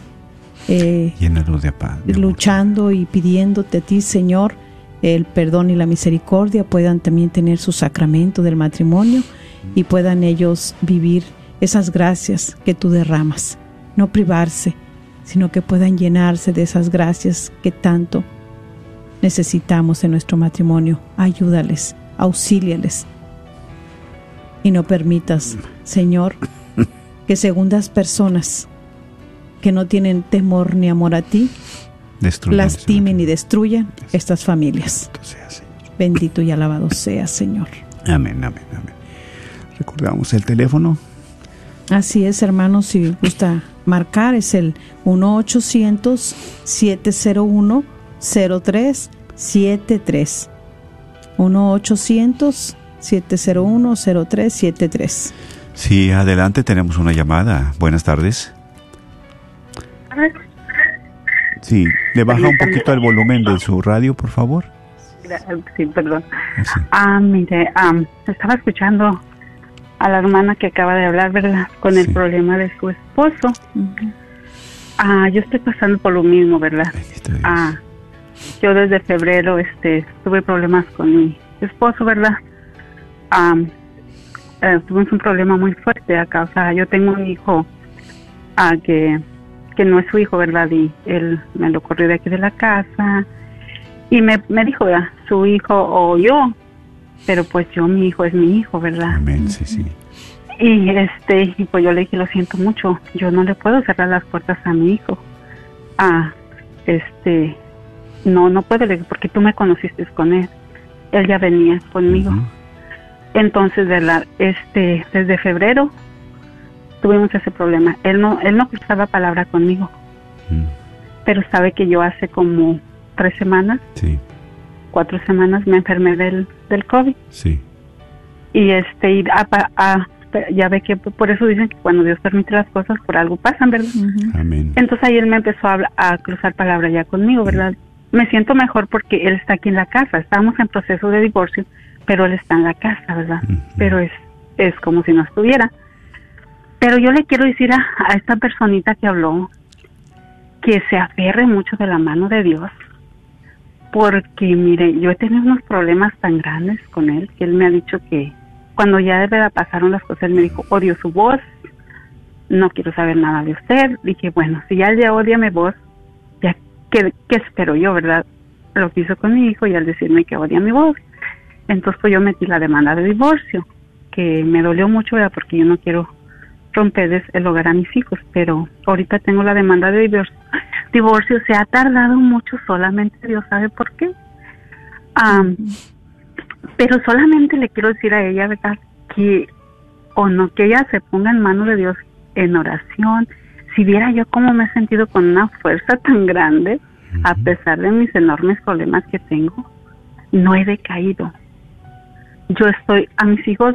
eh, de paz, luchando y pidiéndote a ti, Señor, el perdón y la misericordia puedan también tener su sacramento del matrimonio y puedan ellos vivir esas gracias que tú derramas, no privarse, sino que puedan llenarse de esas gracias que tanto necesitamos en nuestro matrimonio. Ayúdales, auxíliales. Y no permitas, Señor, que segundas personas que no tienen temor ni amor a ti, lastimen y destruyan estas familias. Bendito y alabado sea, Señor. Amén, amén, amén. Recordamos el teléfono. Así es, hermanos, si gusta marcar, es el 1-800-701-0373. 1-800-701-0373. Sí, adelante, tenemos una llamada. Buenas tardes. Sí, le baja un poquito el volumen de su radio, por favor. Sí, perdón. Ah, mire, estaba escuchando a la hermana que acaba de hablar, ¿verdad? Con el problema de su esposo. Ah, yo estoy pasando por lo mismo, ¿verdad? Ah, yo desde febrero este tuve problemas con mi esposo, ¿verdad? Ah, eh, tuvimos un problema muy fuerte a causa, yo tengo un hijo ah, que, que no es su hijo, ¿verdad? Y él me lo corrió de aquí de la casa y me, me dijo, ¿verdad? Su hijo o yo, pero pues yo, mi hijo es mi hijo, ¿verdad? Amén, sí, sí. Y este, y pues yo le dije, lo siento mucho, yo no le puedo cerrar las puertas a mi hijo. Ah, este, no, no puedo, porque tú me conociste con él. Él ya venía conmigo. Entonces, ¿verdad? Este, desde febrero tuvimos ese problema. Él no, él no cruzaba palabra conmigo. Pero sabe que yo hace como tres semanas, sí. cuatro semanas me enfermé del, del COVID. Sí. Y este, y ya ve que por eso dicen que cuando Dios permite las cosas, por algo pasan, ¿verdad? Amén. Entonces ahí él me empezó a, a cruzar palabra ya conmigo, ¿verdad? Me siento mejor porque él está aquí en la casa. Estamos en proceso de divorcio, pero él está en la casa, ¿verdad? Pero es, es como si no estuviera. Pero yo le quiero decir a, esta personita que habló que se aferre mucho de la mano de Dios, porque mire, yo he tenido unos problemas tan grandes con él que él me ha dicho que cuando ya de verdad pasaron las cosas, él me dijo, odio su voz, no quiero saber nada de usted. Dije, bueno, si ya él ya odia mi voz, ya, ¿qué, ¿qué espero yo, verdad? Lo que hizo con mi hijo y al decirme que odia mi voz. Entonces pues yo metí la demanda de divorcio, que me dolió mucho, ¿verdad? Porque yo no quiero romperles el hogar a mis hijos, pero ahorita tengo la demanda de divorcio. Divorcio se ha tardado mucho, solamente Dios sabe por qué. pero solamente le quiero decir a ella, ¿verdad? Que, o no, que ella se ponga en manos de Dios en oración. Si viera yo cómo me he sentido con una fuerza tan grande, a pesar de mis enormes problemas que tengo, no he decaído. Yo estoy, a mis hijos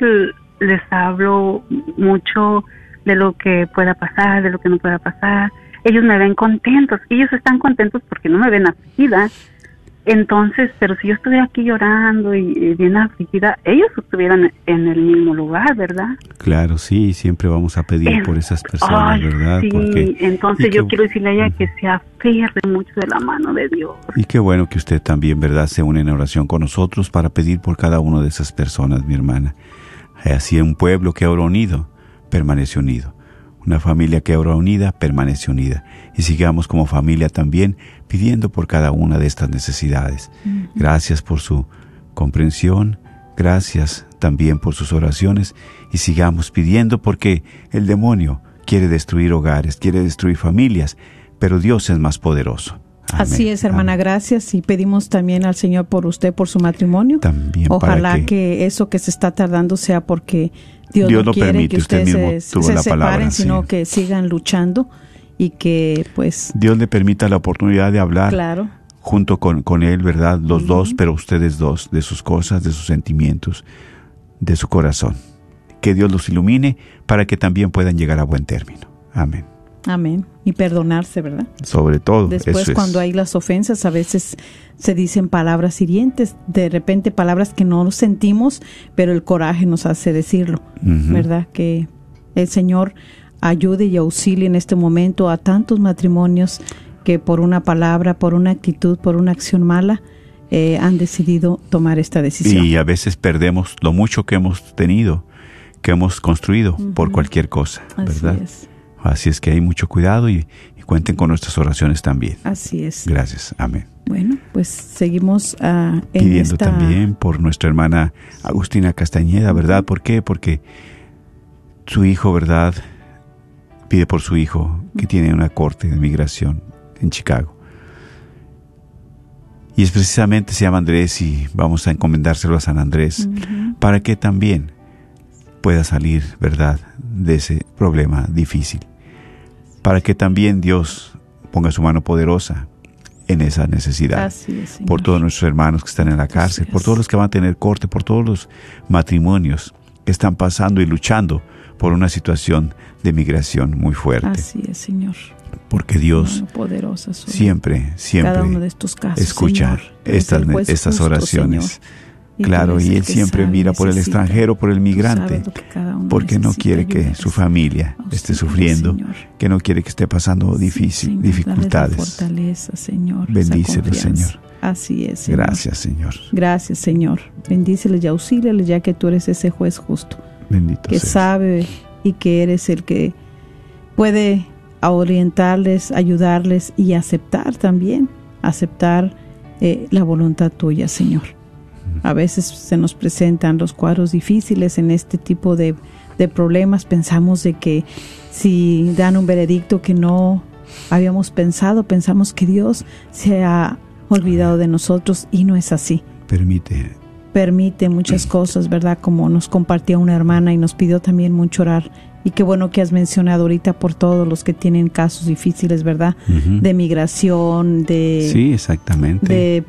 les hablo mucho de lo que pueda pasar, de lo que no pueda pasar. Ellos me ven contentos, ellos están contentos porque no me ven afligida. Entonces, pero si yo estuviera aquí llorando y, bien afligida, ellos estuvieran en el mismo lugar, ¿verdad? Claro, sí, siempre vamos a pedir por esas personas, ¿verdad? Sí, porque, entonces yo quiero decirle a ella que se aferre mucho de la mano de Dios. Y qué bueno que usted también, ¿verdad?, se une en oración con nosotros para pedir por cada una de esas personas, mi hermana. Así un pueblo que ahora unido, permanece unido. Una familia que ahora unida permanece unida. Y sigamos como familia también pidiendo por cada una de estas necesidades. Gracias por su comprensión, gracias también por sus oraciones y sigamos pidiendo porque el demonio quiere destruir hogares, quiere destruir familias, pero Dios es más poderoso. Así es, hermana, gracias. Y pedimos también al Señor por usted, por su matrimonio. También. Ojalá que... eso que se está tardando sea porque Dios, no quiere permite, que usted, se, se separen, palabra, sino que sigan luchando y que pues... Dios le permita la oportunidad de hablar. Claro. Junto con, con él, ¿verdad? Los dos, pero ustedes dos, de sus cosas, de sus sentimientos, de su corazón. Que Dios los ilumine para que también puedan llegar a buen término. Amén. Amén. Y perdonarse, ¿verdad? Sobre todo. Después, eso cuando hay las ofensas, a veces se dicen palabras hirientes, de repente palabras que no sentimos, pero el coraje nos hace decirlo, ¿verdad? Que el Señor ayude y auxilie en este momento a tantos matrimonios que por una palabra, por una actitud, por una acción mala, eh, han decidido tomar esta decisión. Y a veces perdemos lo mucho que hemos tenido, que hemos construido por cualquier cosa, ¿verdad? Así es. Así es que hay mucho cuidado y, y, cuenten con nuestras oraciones también. Así es. Gracias. Amén. Bueno, pues seguimos uh, en pidiendo esta... también por nuestra hermana Agustina Castañeda, ¿verdad? ¿Por qué? Porque su hijo, ¿verdad? Pide por su hijo que tiene una corte de migración en Chicago. Y es precisamente se llama Andrés y vamos a encomendárselo a San Andrés uh -huh. para que también pueda salir, ¿verdad?, de ese problema difícil para que también Dios ponga su mano poderosa en esa necesidad. Es, por todos nuestros hermanos que están en la cárcel, por todos los que van a tener corte, por todos los matrimonios que están pasando y luchando por una situación de migración muy fuerte. Así es, Señor. Porque Dios poderosa siempre, siempre cada uno de estos casos, escucha Señor, estas, estas justo, oraciones. Señor. Claro, y él siempre mira por el extranjero, por el migrante, porque no quiere que su familia esté sufriendo, que no quiere que esté pasando difícil, dificultades. fortaleza, Señor. Bendícelo, Señor. Así es. Gracias, Señor. Gracias, Señor. Bendícele y auxíliale ya que tú eres ese juez justo. Bendito Que sabe y que eres el que puede orientarles, ayudarles y aceptar también, aceptar eh, la voluntad tuya, Señor. A veces se nos presentan los cuadros difíciles en este tipo de, de problemas. Pensamos de que si dan un veredicto que no habíamos pensado, pensamos que Dios se ha olvidado de nosotros y no es así. Permite. Permite muchas cosas, ¿verdad? Como nos compartía una hermana y nos pidió también mucho orar. Y qué bueno que has mencionado ahorita por todos los que tienen casos difíciles, ¿verdad? De migración, de... Sí, exactamente. De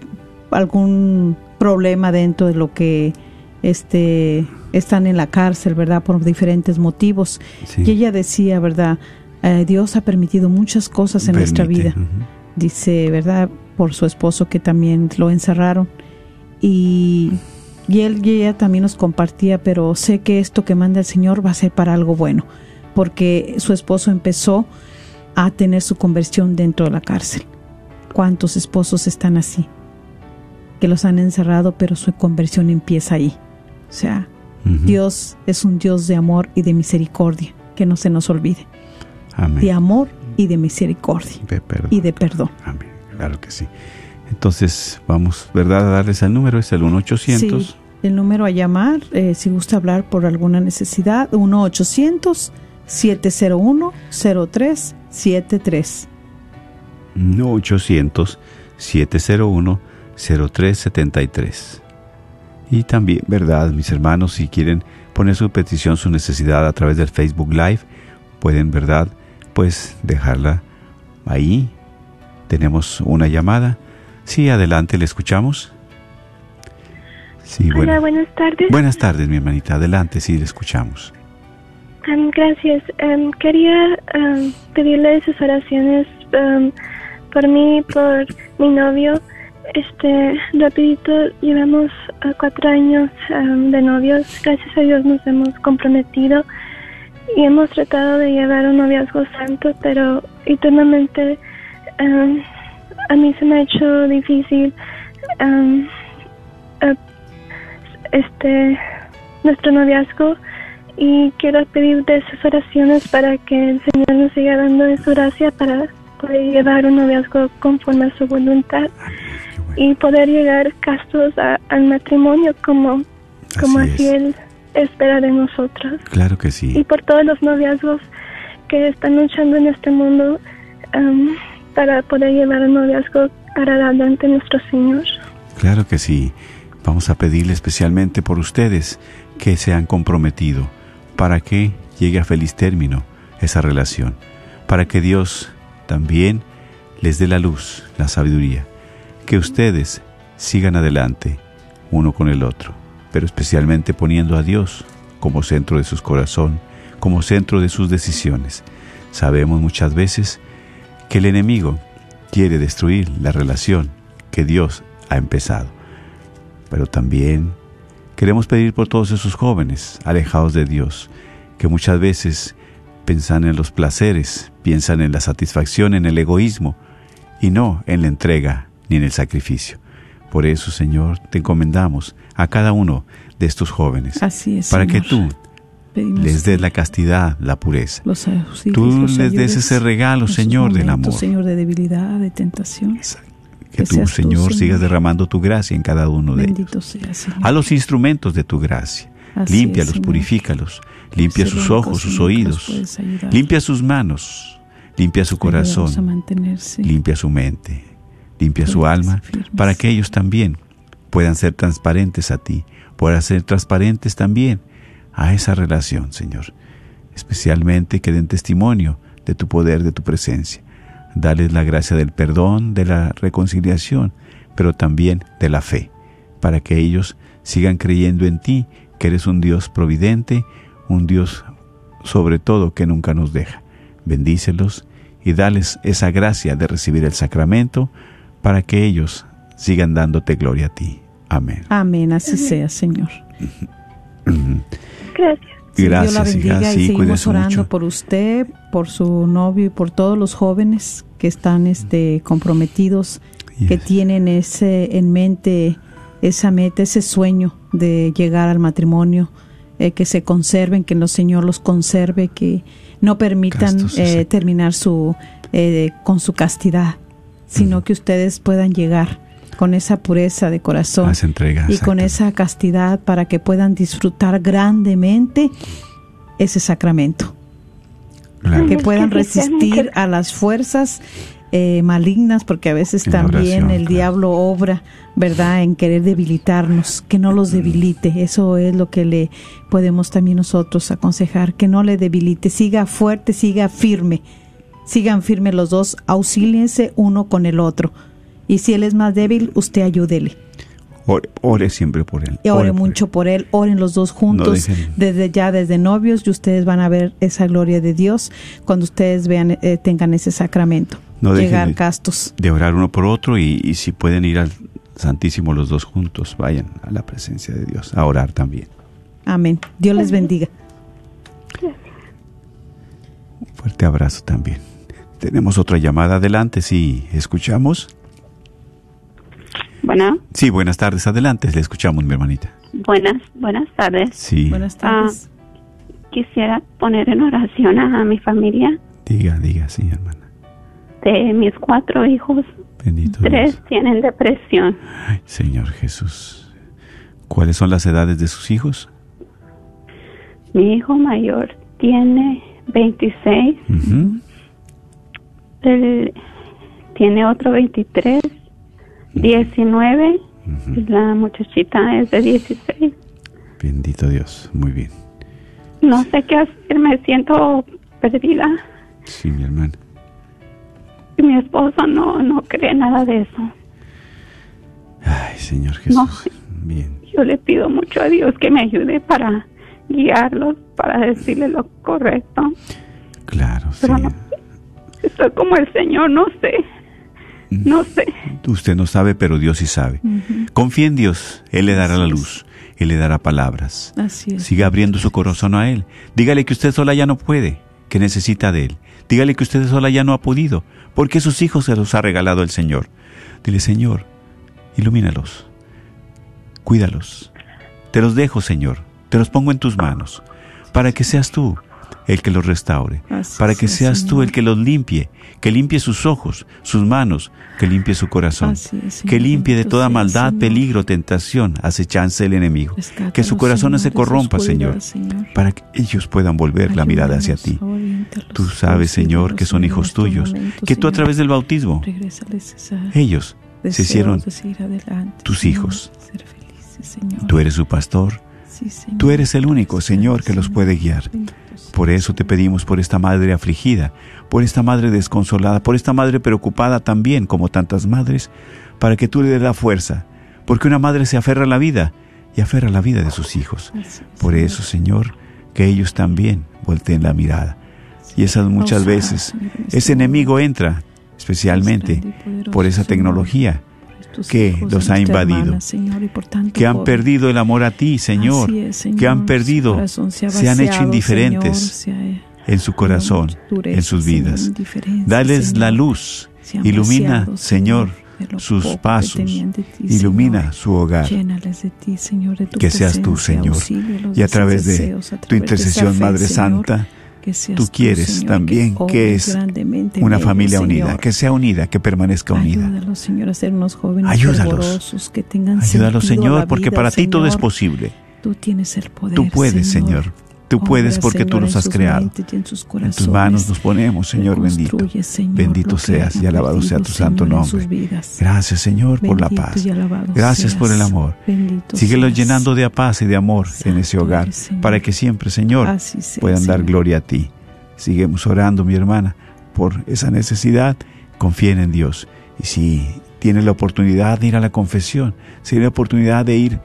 algún problema dentro de lo que este están en la cárcel, ¿verdad? Por diferentes motivos. Y ella decía, ¿verdad? Eh, Dios ha permitido muchas cosas en nuestra vida. Dice, ¿verdad? Por su esposo que también lo encerraron. Y, y él y ella también nos compartía, pero sé que esto que manda el Señor va a ser para algo bueno, porque su esposo empezó a tener su conversión dentro de la cárcel. ¿Cuántos esposos están así? Que los han encerrado, pero su conversión empieza ahí. O sea, Dios es un Dios de amor y de misericordia, que no se nos olvide. Amén. De amor y de misericordia. De perdón. Y de perdón. Amén. Claro que sí. Entonces, vamos, ¿verdad? A darles el número, es el 1-800. Sí, el número a llamar, eh, si gusta hablar por alguna necesidad, 1-800-701-0373. 1-800-701-0373. 0373. Y también, ¿verdad? Mis hermanos, si quieren poner su petición, su necesidad a través del Facebook Live, pueden, ¿verdad? Pues dejarla ahí. Tenemos una llamada. Sí, adelante, le escuchamos. Sí, Hola, buenas tardes. Buenas tardes, mi hermanita. Adelante, sí, le escuchamos. gracias. quería pedirle sus oraciones por mí, por mi novio. Este, rapidito, llevamos uh, cuatro años um, de novios. Gracias a Dios nos hemos comprometido y hemos tratado de llevar un noviazgo santo, pero eternamente um, a mí se me ha hecho difícil um, este nuestro noviazgo y quiero pedir de sus oraciones para que el Señor nos siga dando de su gracia para poder llevar un noviazgo conforme a su voluntad y poder llegar castos al matrimonio como, como así, Él espera de nosotros. Claro que sí. Y por todos los noviazgos que están luchando en este mundo um, para poder llevar el noviazgo adelante nuestro Señor. Claro que sí. Vamos a pedirle especialmente por ustedes que se han comprometido para que llegue a feliz término esa relación, para que Dios también les dé la luz, la sabiduría que ustedes sigan adelante uno con el otro, pero especialmente poniendo a Dios como centro de su corazón, como centro de sus decisiones. Sabemos muchas veces que el enemigo quiere destruir la relación que Dios ha empezado, pero también queremos pedir por todos esos jóvenes alejados de Dios, que muchas veces piensan en los placeres, piensan en la satisfacción, en el egoísmo, y no en la entrega ni en el sacrificio. Por eso, Señor, te encomendamos a cada uno de estos jóvenes. Así es, para que tú les des la castidad, la pureza. tú les des ese regalo, Señor, del amor. Señor, de debilidad, de tentación. Que, tú, Señor, sigas derramando tu gracia en cada uno de ellos. A los instrumentos de tu gracia. Límpialos, purifícalos. Limpia sus ojos, sus oídos. Limpia sus manos. Limpia su corazón. Limpia su mente limpia su alma, para que ellos también puedan ser transparentes a ti, puedan ser transparentes también a esa relación, Señor. Especialmente que den testimonio de tu poder, de tu presencia. Dales la gracia del perdón, de la reconciliación, pero también de la fe, para que ellos sigan creyendo en ti, que eres un Dios providente, un Dios sobre todo que nunca nos deja. Bendícelos y dales esa gracia de recibir el sacramento, para que ellos sigan dándote gloria a ti. Amén. Amén, así sea, Señor. Gracias. Sí, Gracias, Dios la bendiga hija. y Sí, seguimos orando mucho. por usted, por su novio y por todos los jóvenes que están este, comprometidos, que tienen ese en mente esa meta, ese sueño de llegar al matrimonio, eh, que se conserven, que el Señor los conserve, que no permitan Castos, eh, terminar su eh, con su castidad, sino que ustedes puedan llegar con esa pureza de corazón y con esa castidad para que puedan disfrutar grandemente ese sacramento. Claro. Que puedan resistir a las fuerzas eh, malignas, porque a veces En también oración, el claro. diablo obra, ¿verdad?, en querer debilitarnos, que no los debilite. Eso es lo que le podemos también nosotros aconsejar, que no le debilite. Siga fuerte, siga firme. Sigan firmes los dos, auxíliense uno con el otro. Y si él es más débil, usted ayúdele. Ore, ore siempre por él. Y ore por mucho por él, oren los dos juntos, desde ya, desde novios, y ustedes van a ver esa gloria de Dios cuando ustedes vean, eh, tengan ese sacramento. No llegar de- castos. de orar uno por otro y, y si pueden ir al Santísimo los dos juntos, vayan a la presencia de Dios, a orar también. Amén. Dios les bendiga. Un fuerte abrazo también. Tenemos otra llamada adelante, sí, escuchamos. Bueno, Sí, buenas tardes, adelante, le escuchamos, mi hermanita. buenas, buenas tardes. Sí, Buenas tardes. Quisiera poner en oración a mi familia. diga, diga, sí, hermana. De mis cuatro hijos, Bendito tres Dios. tienen depresión. Ay, Señor Jesús. ¿Cuáles son las edades de sus hijos? Mi hijo mayor tiene 26, Ujú. el- tiene otro 23, 19, y la muchachita es de 16. Bendito Dios, muy bien. No sé qué hacer, me siento perdida. Sí, mi hermana. Y mi esposo no, no cree nada de eso. Ay, Señor No. Jesús. Bien. Yo le pido mucho a Dios que me ayude para guiarlos, para decirle lo correcto. Claro, sí. No, estoy como el Señor, no sé. No sé. Usted no sabe, pero Dios sí sabe. Confía en Dios, Él le dará la luz, Él le dará palabras. Así es. Siga abriendo su corazón a Él. Dígale que usted sola ya no puede, que necesita de Él. Dígale que usted sola ya no ha podido, porque sus hijos se los ha regalado el Señor. Dile, Señor, ilumínalos, cuídalos. Te los dejo, Señor, te los pongo en tus manos, para que seas tú el que los restaure, Así para que sea, seas tú el que los limpie, que limpie sus ojos, sus manos, que limpie su corazón, es, que limpie de toda maldad, Señor. peligro, tentación, acechanza del enemigo, que su corazón no se corrompa, Señor, para que ellos puedan volver la mirada hacia ti. Oriéntalos, Tú sabes, Señor, que son hijos tuyos, que tú a través del bautismo, ellos se hicieron tus hijos. ser felices, Señor. Tú eres su pastor, tú eres el único, Señor, que los puede guiar. Por eso te pedimos por esta madre afligida, por esta madre desconsolada, por esta madre preocupada también, como tantas madres, para que tú le des la fuerza, porque una madre se aferra a la vida y aferra a la vida de sus hijos. Por eso, Señor, que ellos también volteen la mirada. Y esas muchas veces, en este ese enemigo entra especialmente por esa tecnología que los ha invadido, que han perdido el amor a ti, Señor, que han perdido, se, ha se han hecho indiferentes en su corazón, en sus vidas. Dales la luz, ilumina, Señor, sus pasos, ilumina su hogar. Llénales de ti, Señor, de tu Que seas tú, Señor, y a través de tu intercesión, Madre Santa, tú quieres Señor, también que obres es una ellos, familia unida, Señor. que sea unida, que permanezca unida. Ayúdalos, Señor, a ser unos jóvenes Ayúdalos. que tengan Ayúdalos, Señor, porque para ti todo es posible. Tú tienes el poder, Tú puedes, Señor. Tú puedes porque tú en has creado. en tus manos nos ponemos, Señor bendito. Bendito seas y alabado sea tu santo nombre. Gracias, Señor, por la paz. Gracias por el amor. Seas. llenando de paz y de amor en ese hogar, para que siempre, Señor, puedan dar gloria a ti. Seguimos orando, mi hermana, por esa necesidad. Confíen en Dios. Y si tiene la oportunidad de ir a la confesión, si tiene la oportunidad de ir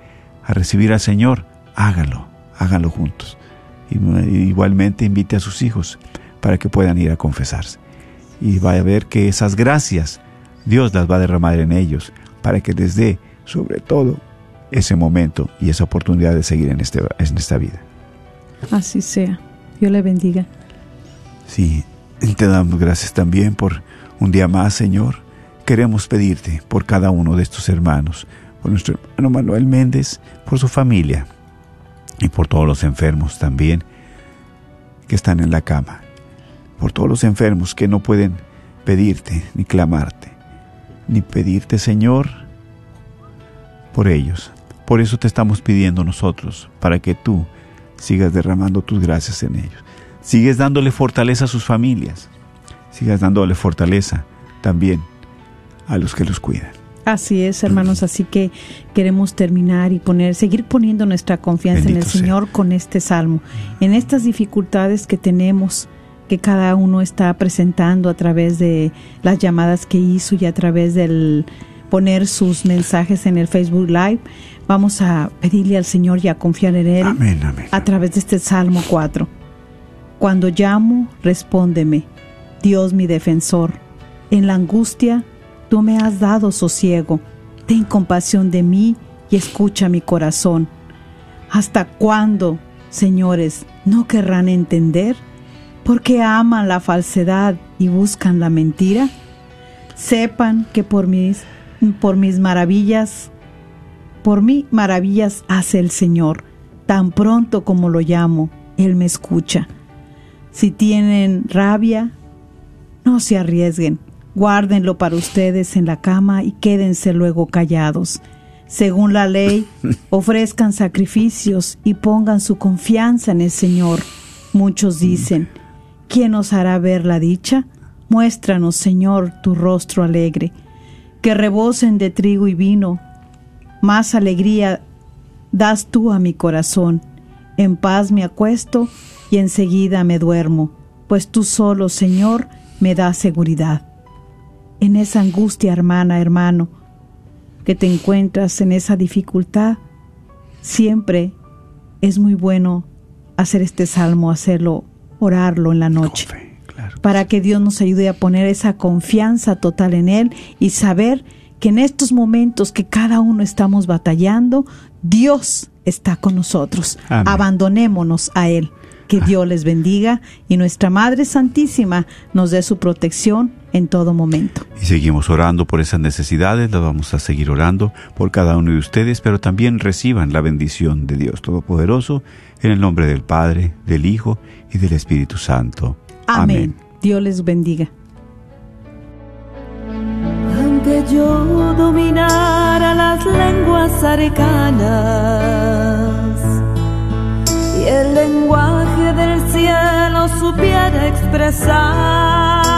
a recibir al Señor, hágalo, háganlo juntos. Igualmente invite a sus hijos para que puedan ir a confesarse. Y va a ver que esas gracias Dios las va a derramar en ellos para que les dé, sobre todo, ese momento y esa oportunidad de seguir en, este, en esta vida. Así sea. Dios le bendiga. Sí, te damos gracias también por un día más, Señor. Queremos pedirte por cada uno de estos hermanos, por nuestro hermano Manuel Méndez, por su familia y por todos los enfermos también que están en la cama, por todos los enfermos que no pueden pedirte ni clamarte, ni pedirte, Señor, por ellos. Por eso te estamos pidiendo nosotros, para que tú sigas derramando tus gracias en ellos. Sigues dándole fortaleza a sus familias, sigas dándole fortaleza también a los que los cuidan. Así es, hermanos, así que queremos terminar y poner, seguir poniendo nuestra confianza en el Señor con este salmo. En estas dificultades que tenemos, que cada uno está presentando a través de las llamadas que hizo y a través del poner sus mensajes en el Facebook Live, vamos a pedirle al Señor y a confiar en Él a través de este Salmo 4. Cuando llamo, respóndeme, Dios mi defensor. En la angustia, tú me has dado sosiego. Ten compasión de mí y escucha mi corazón. ¿Hasta cuándo, señores, no querrán entender? porque aman la falsedad y buscan la mentira? Sepan que por mis, por mis maravillas, por mí maravillas hace el Señor. Tan pronto como lo llamo, Él me escucha. Si tienen rabia, no se arriesguen. Guárdenlo para ustedes en la cama y quédense luego callados. Según la ley, ofrezcan sacrificios y pongan su confianza en el Señor. Muchos dicen, ¿quién nos hará ver la dicha? Muéstranos, Señor, tu rostro alegre, que rebosen de trigo y vino. Más alegría das tú a mi corazón. En paz me acuesto y enseguida me duermo, pues tú solo, Señor, me das seguridad. En esa angustia, hermana, hermano, que te encuentras en esa dificultad, siempre es muy bueno hacer este salmo, hacerlo orarlo en la noche. Para que Dios nos ayude a poner esa confianza total en Él y saber que en estos momentos que cada uno estamos batallando, Dios está con nosotros. Abandonémonos a Él. Que Dios les bendiga y nuestra Madre Santísima nos dé su protección en todo momento. Y seguimos orando por esas necesidades, las vamos a seguir orando por cada uno de ustedes, pero también reciban la bendición de Dios Todopoderoso en el nombre del Padre, del Hijo y del Espíritu Santo. Amén. Dios les bendiga. Aunque yo dominara las lenguas arcanas y el lenguaje del cielo supiera expresar,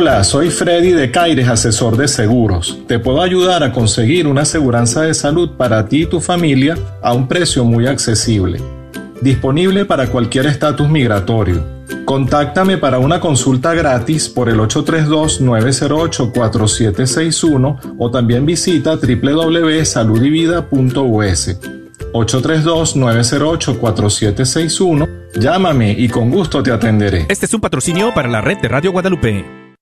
Hola, soy Freddy de Caires, asesor de seguros. Te puedo ayudar a conseguir una aseguranza de salud para ti y tu familia a un precio muy accesible. Disponible para cualquier estatus migratorio. Contáctame para una consulta gratis por el 832-908-4761 o también visita www.saludivida.us. 832-908-4761. Llámame y con gusto te atenderé. Este es un patrocinio para la red de Radio Guadalupe.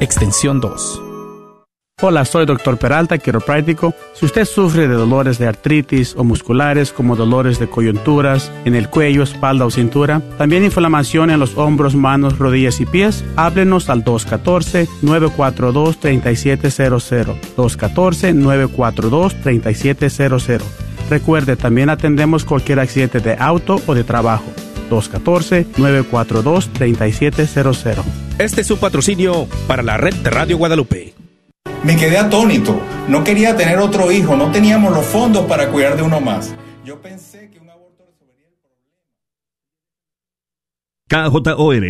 extensión 2. Hola, soy Dr. Peralta, quiropráctico. Si usted sufre de dolores de artritis o musculares como dolores de coyunturas en el cuello, espalda o cintura, también inflamación en los hombros, manos, rodillas y pies, háblenos al 214-942-3700. 214-942-3700. Recuerde, también atendemos cualquier accidente de auto o de trabajo. 214-942-3700. Este es un patrocinio para la red de Radio Guadalupe. Me quedé atónito. No quería tener otro hijo. No teníamos los fondos para cuidar de uno más. Yo pensé que un aborto resolvería el problema. KJOR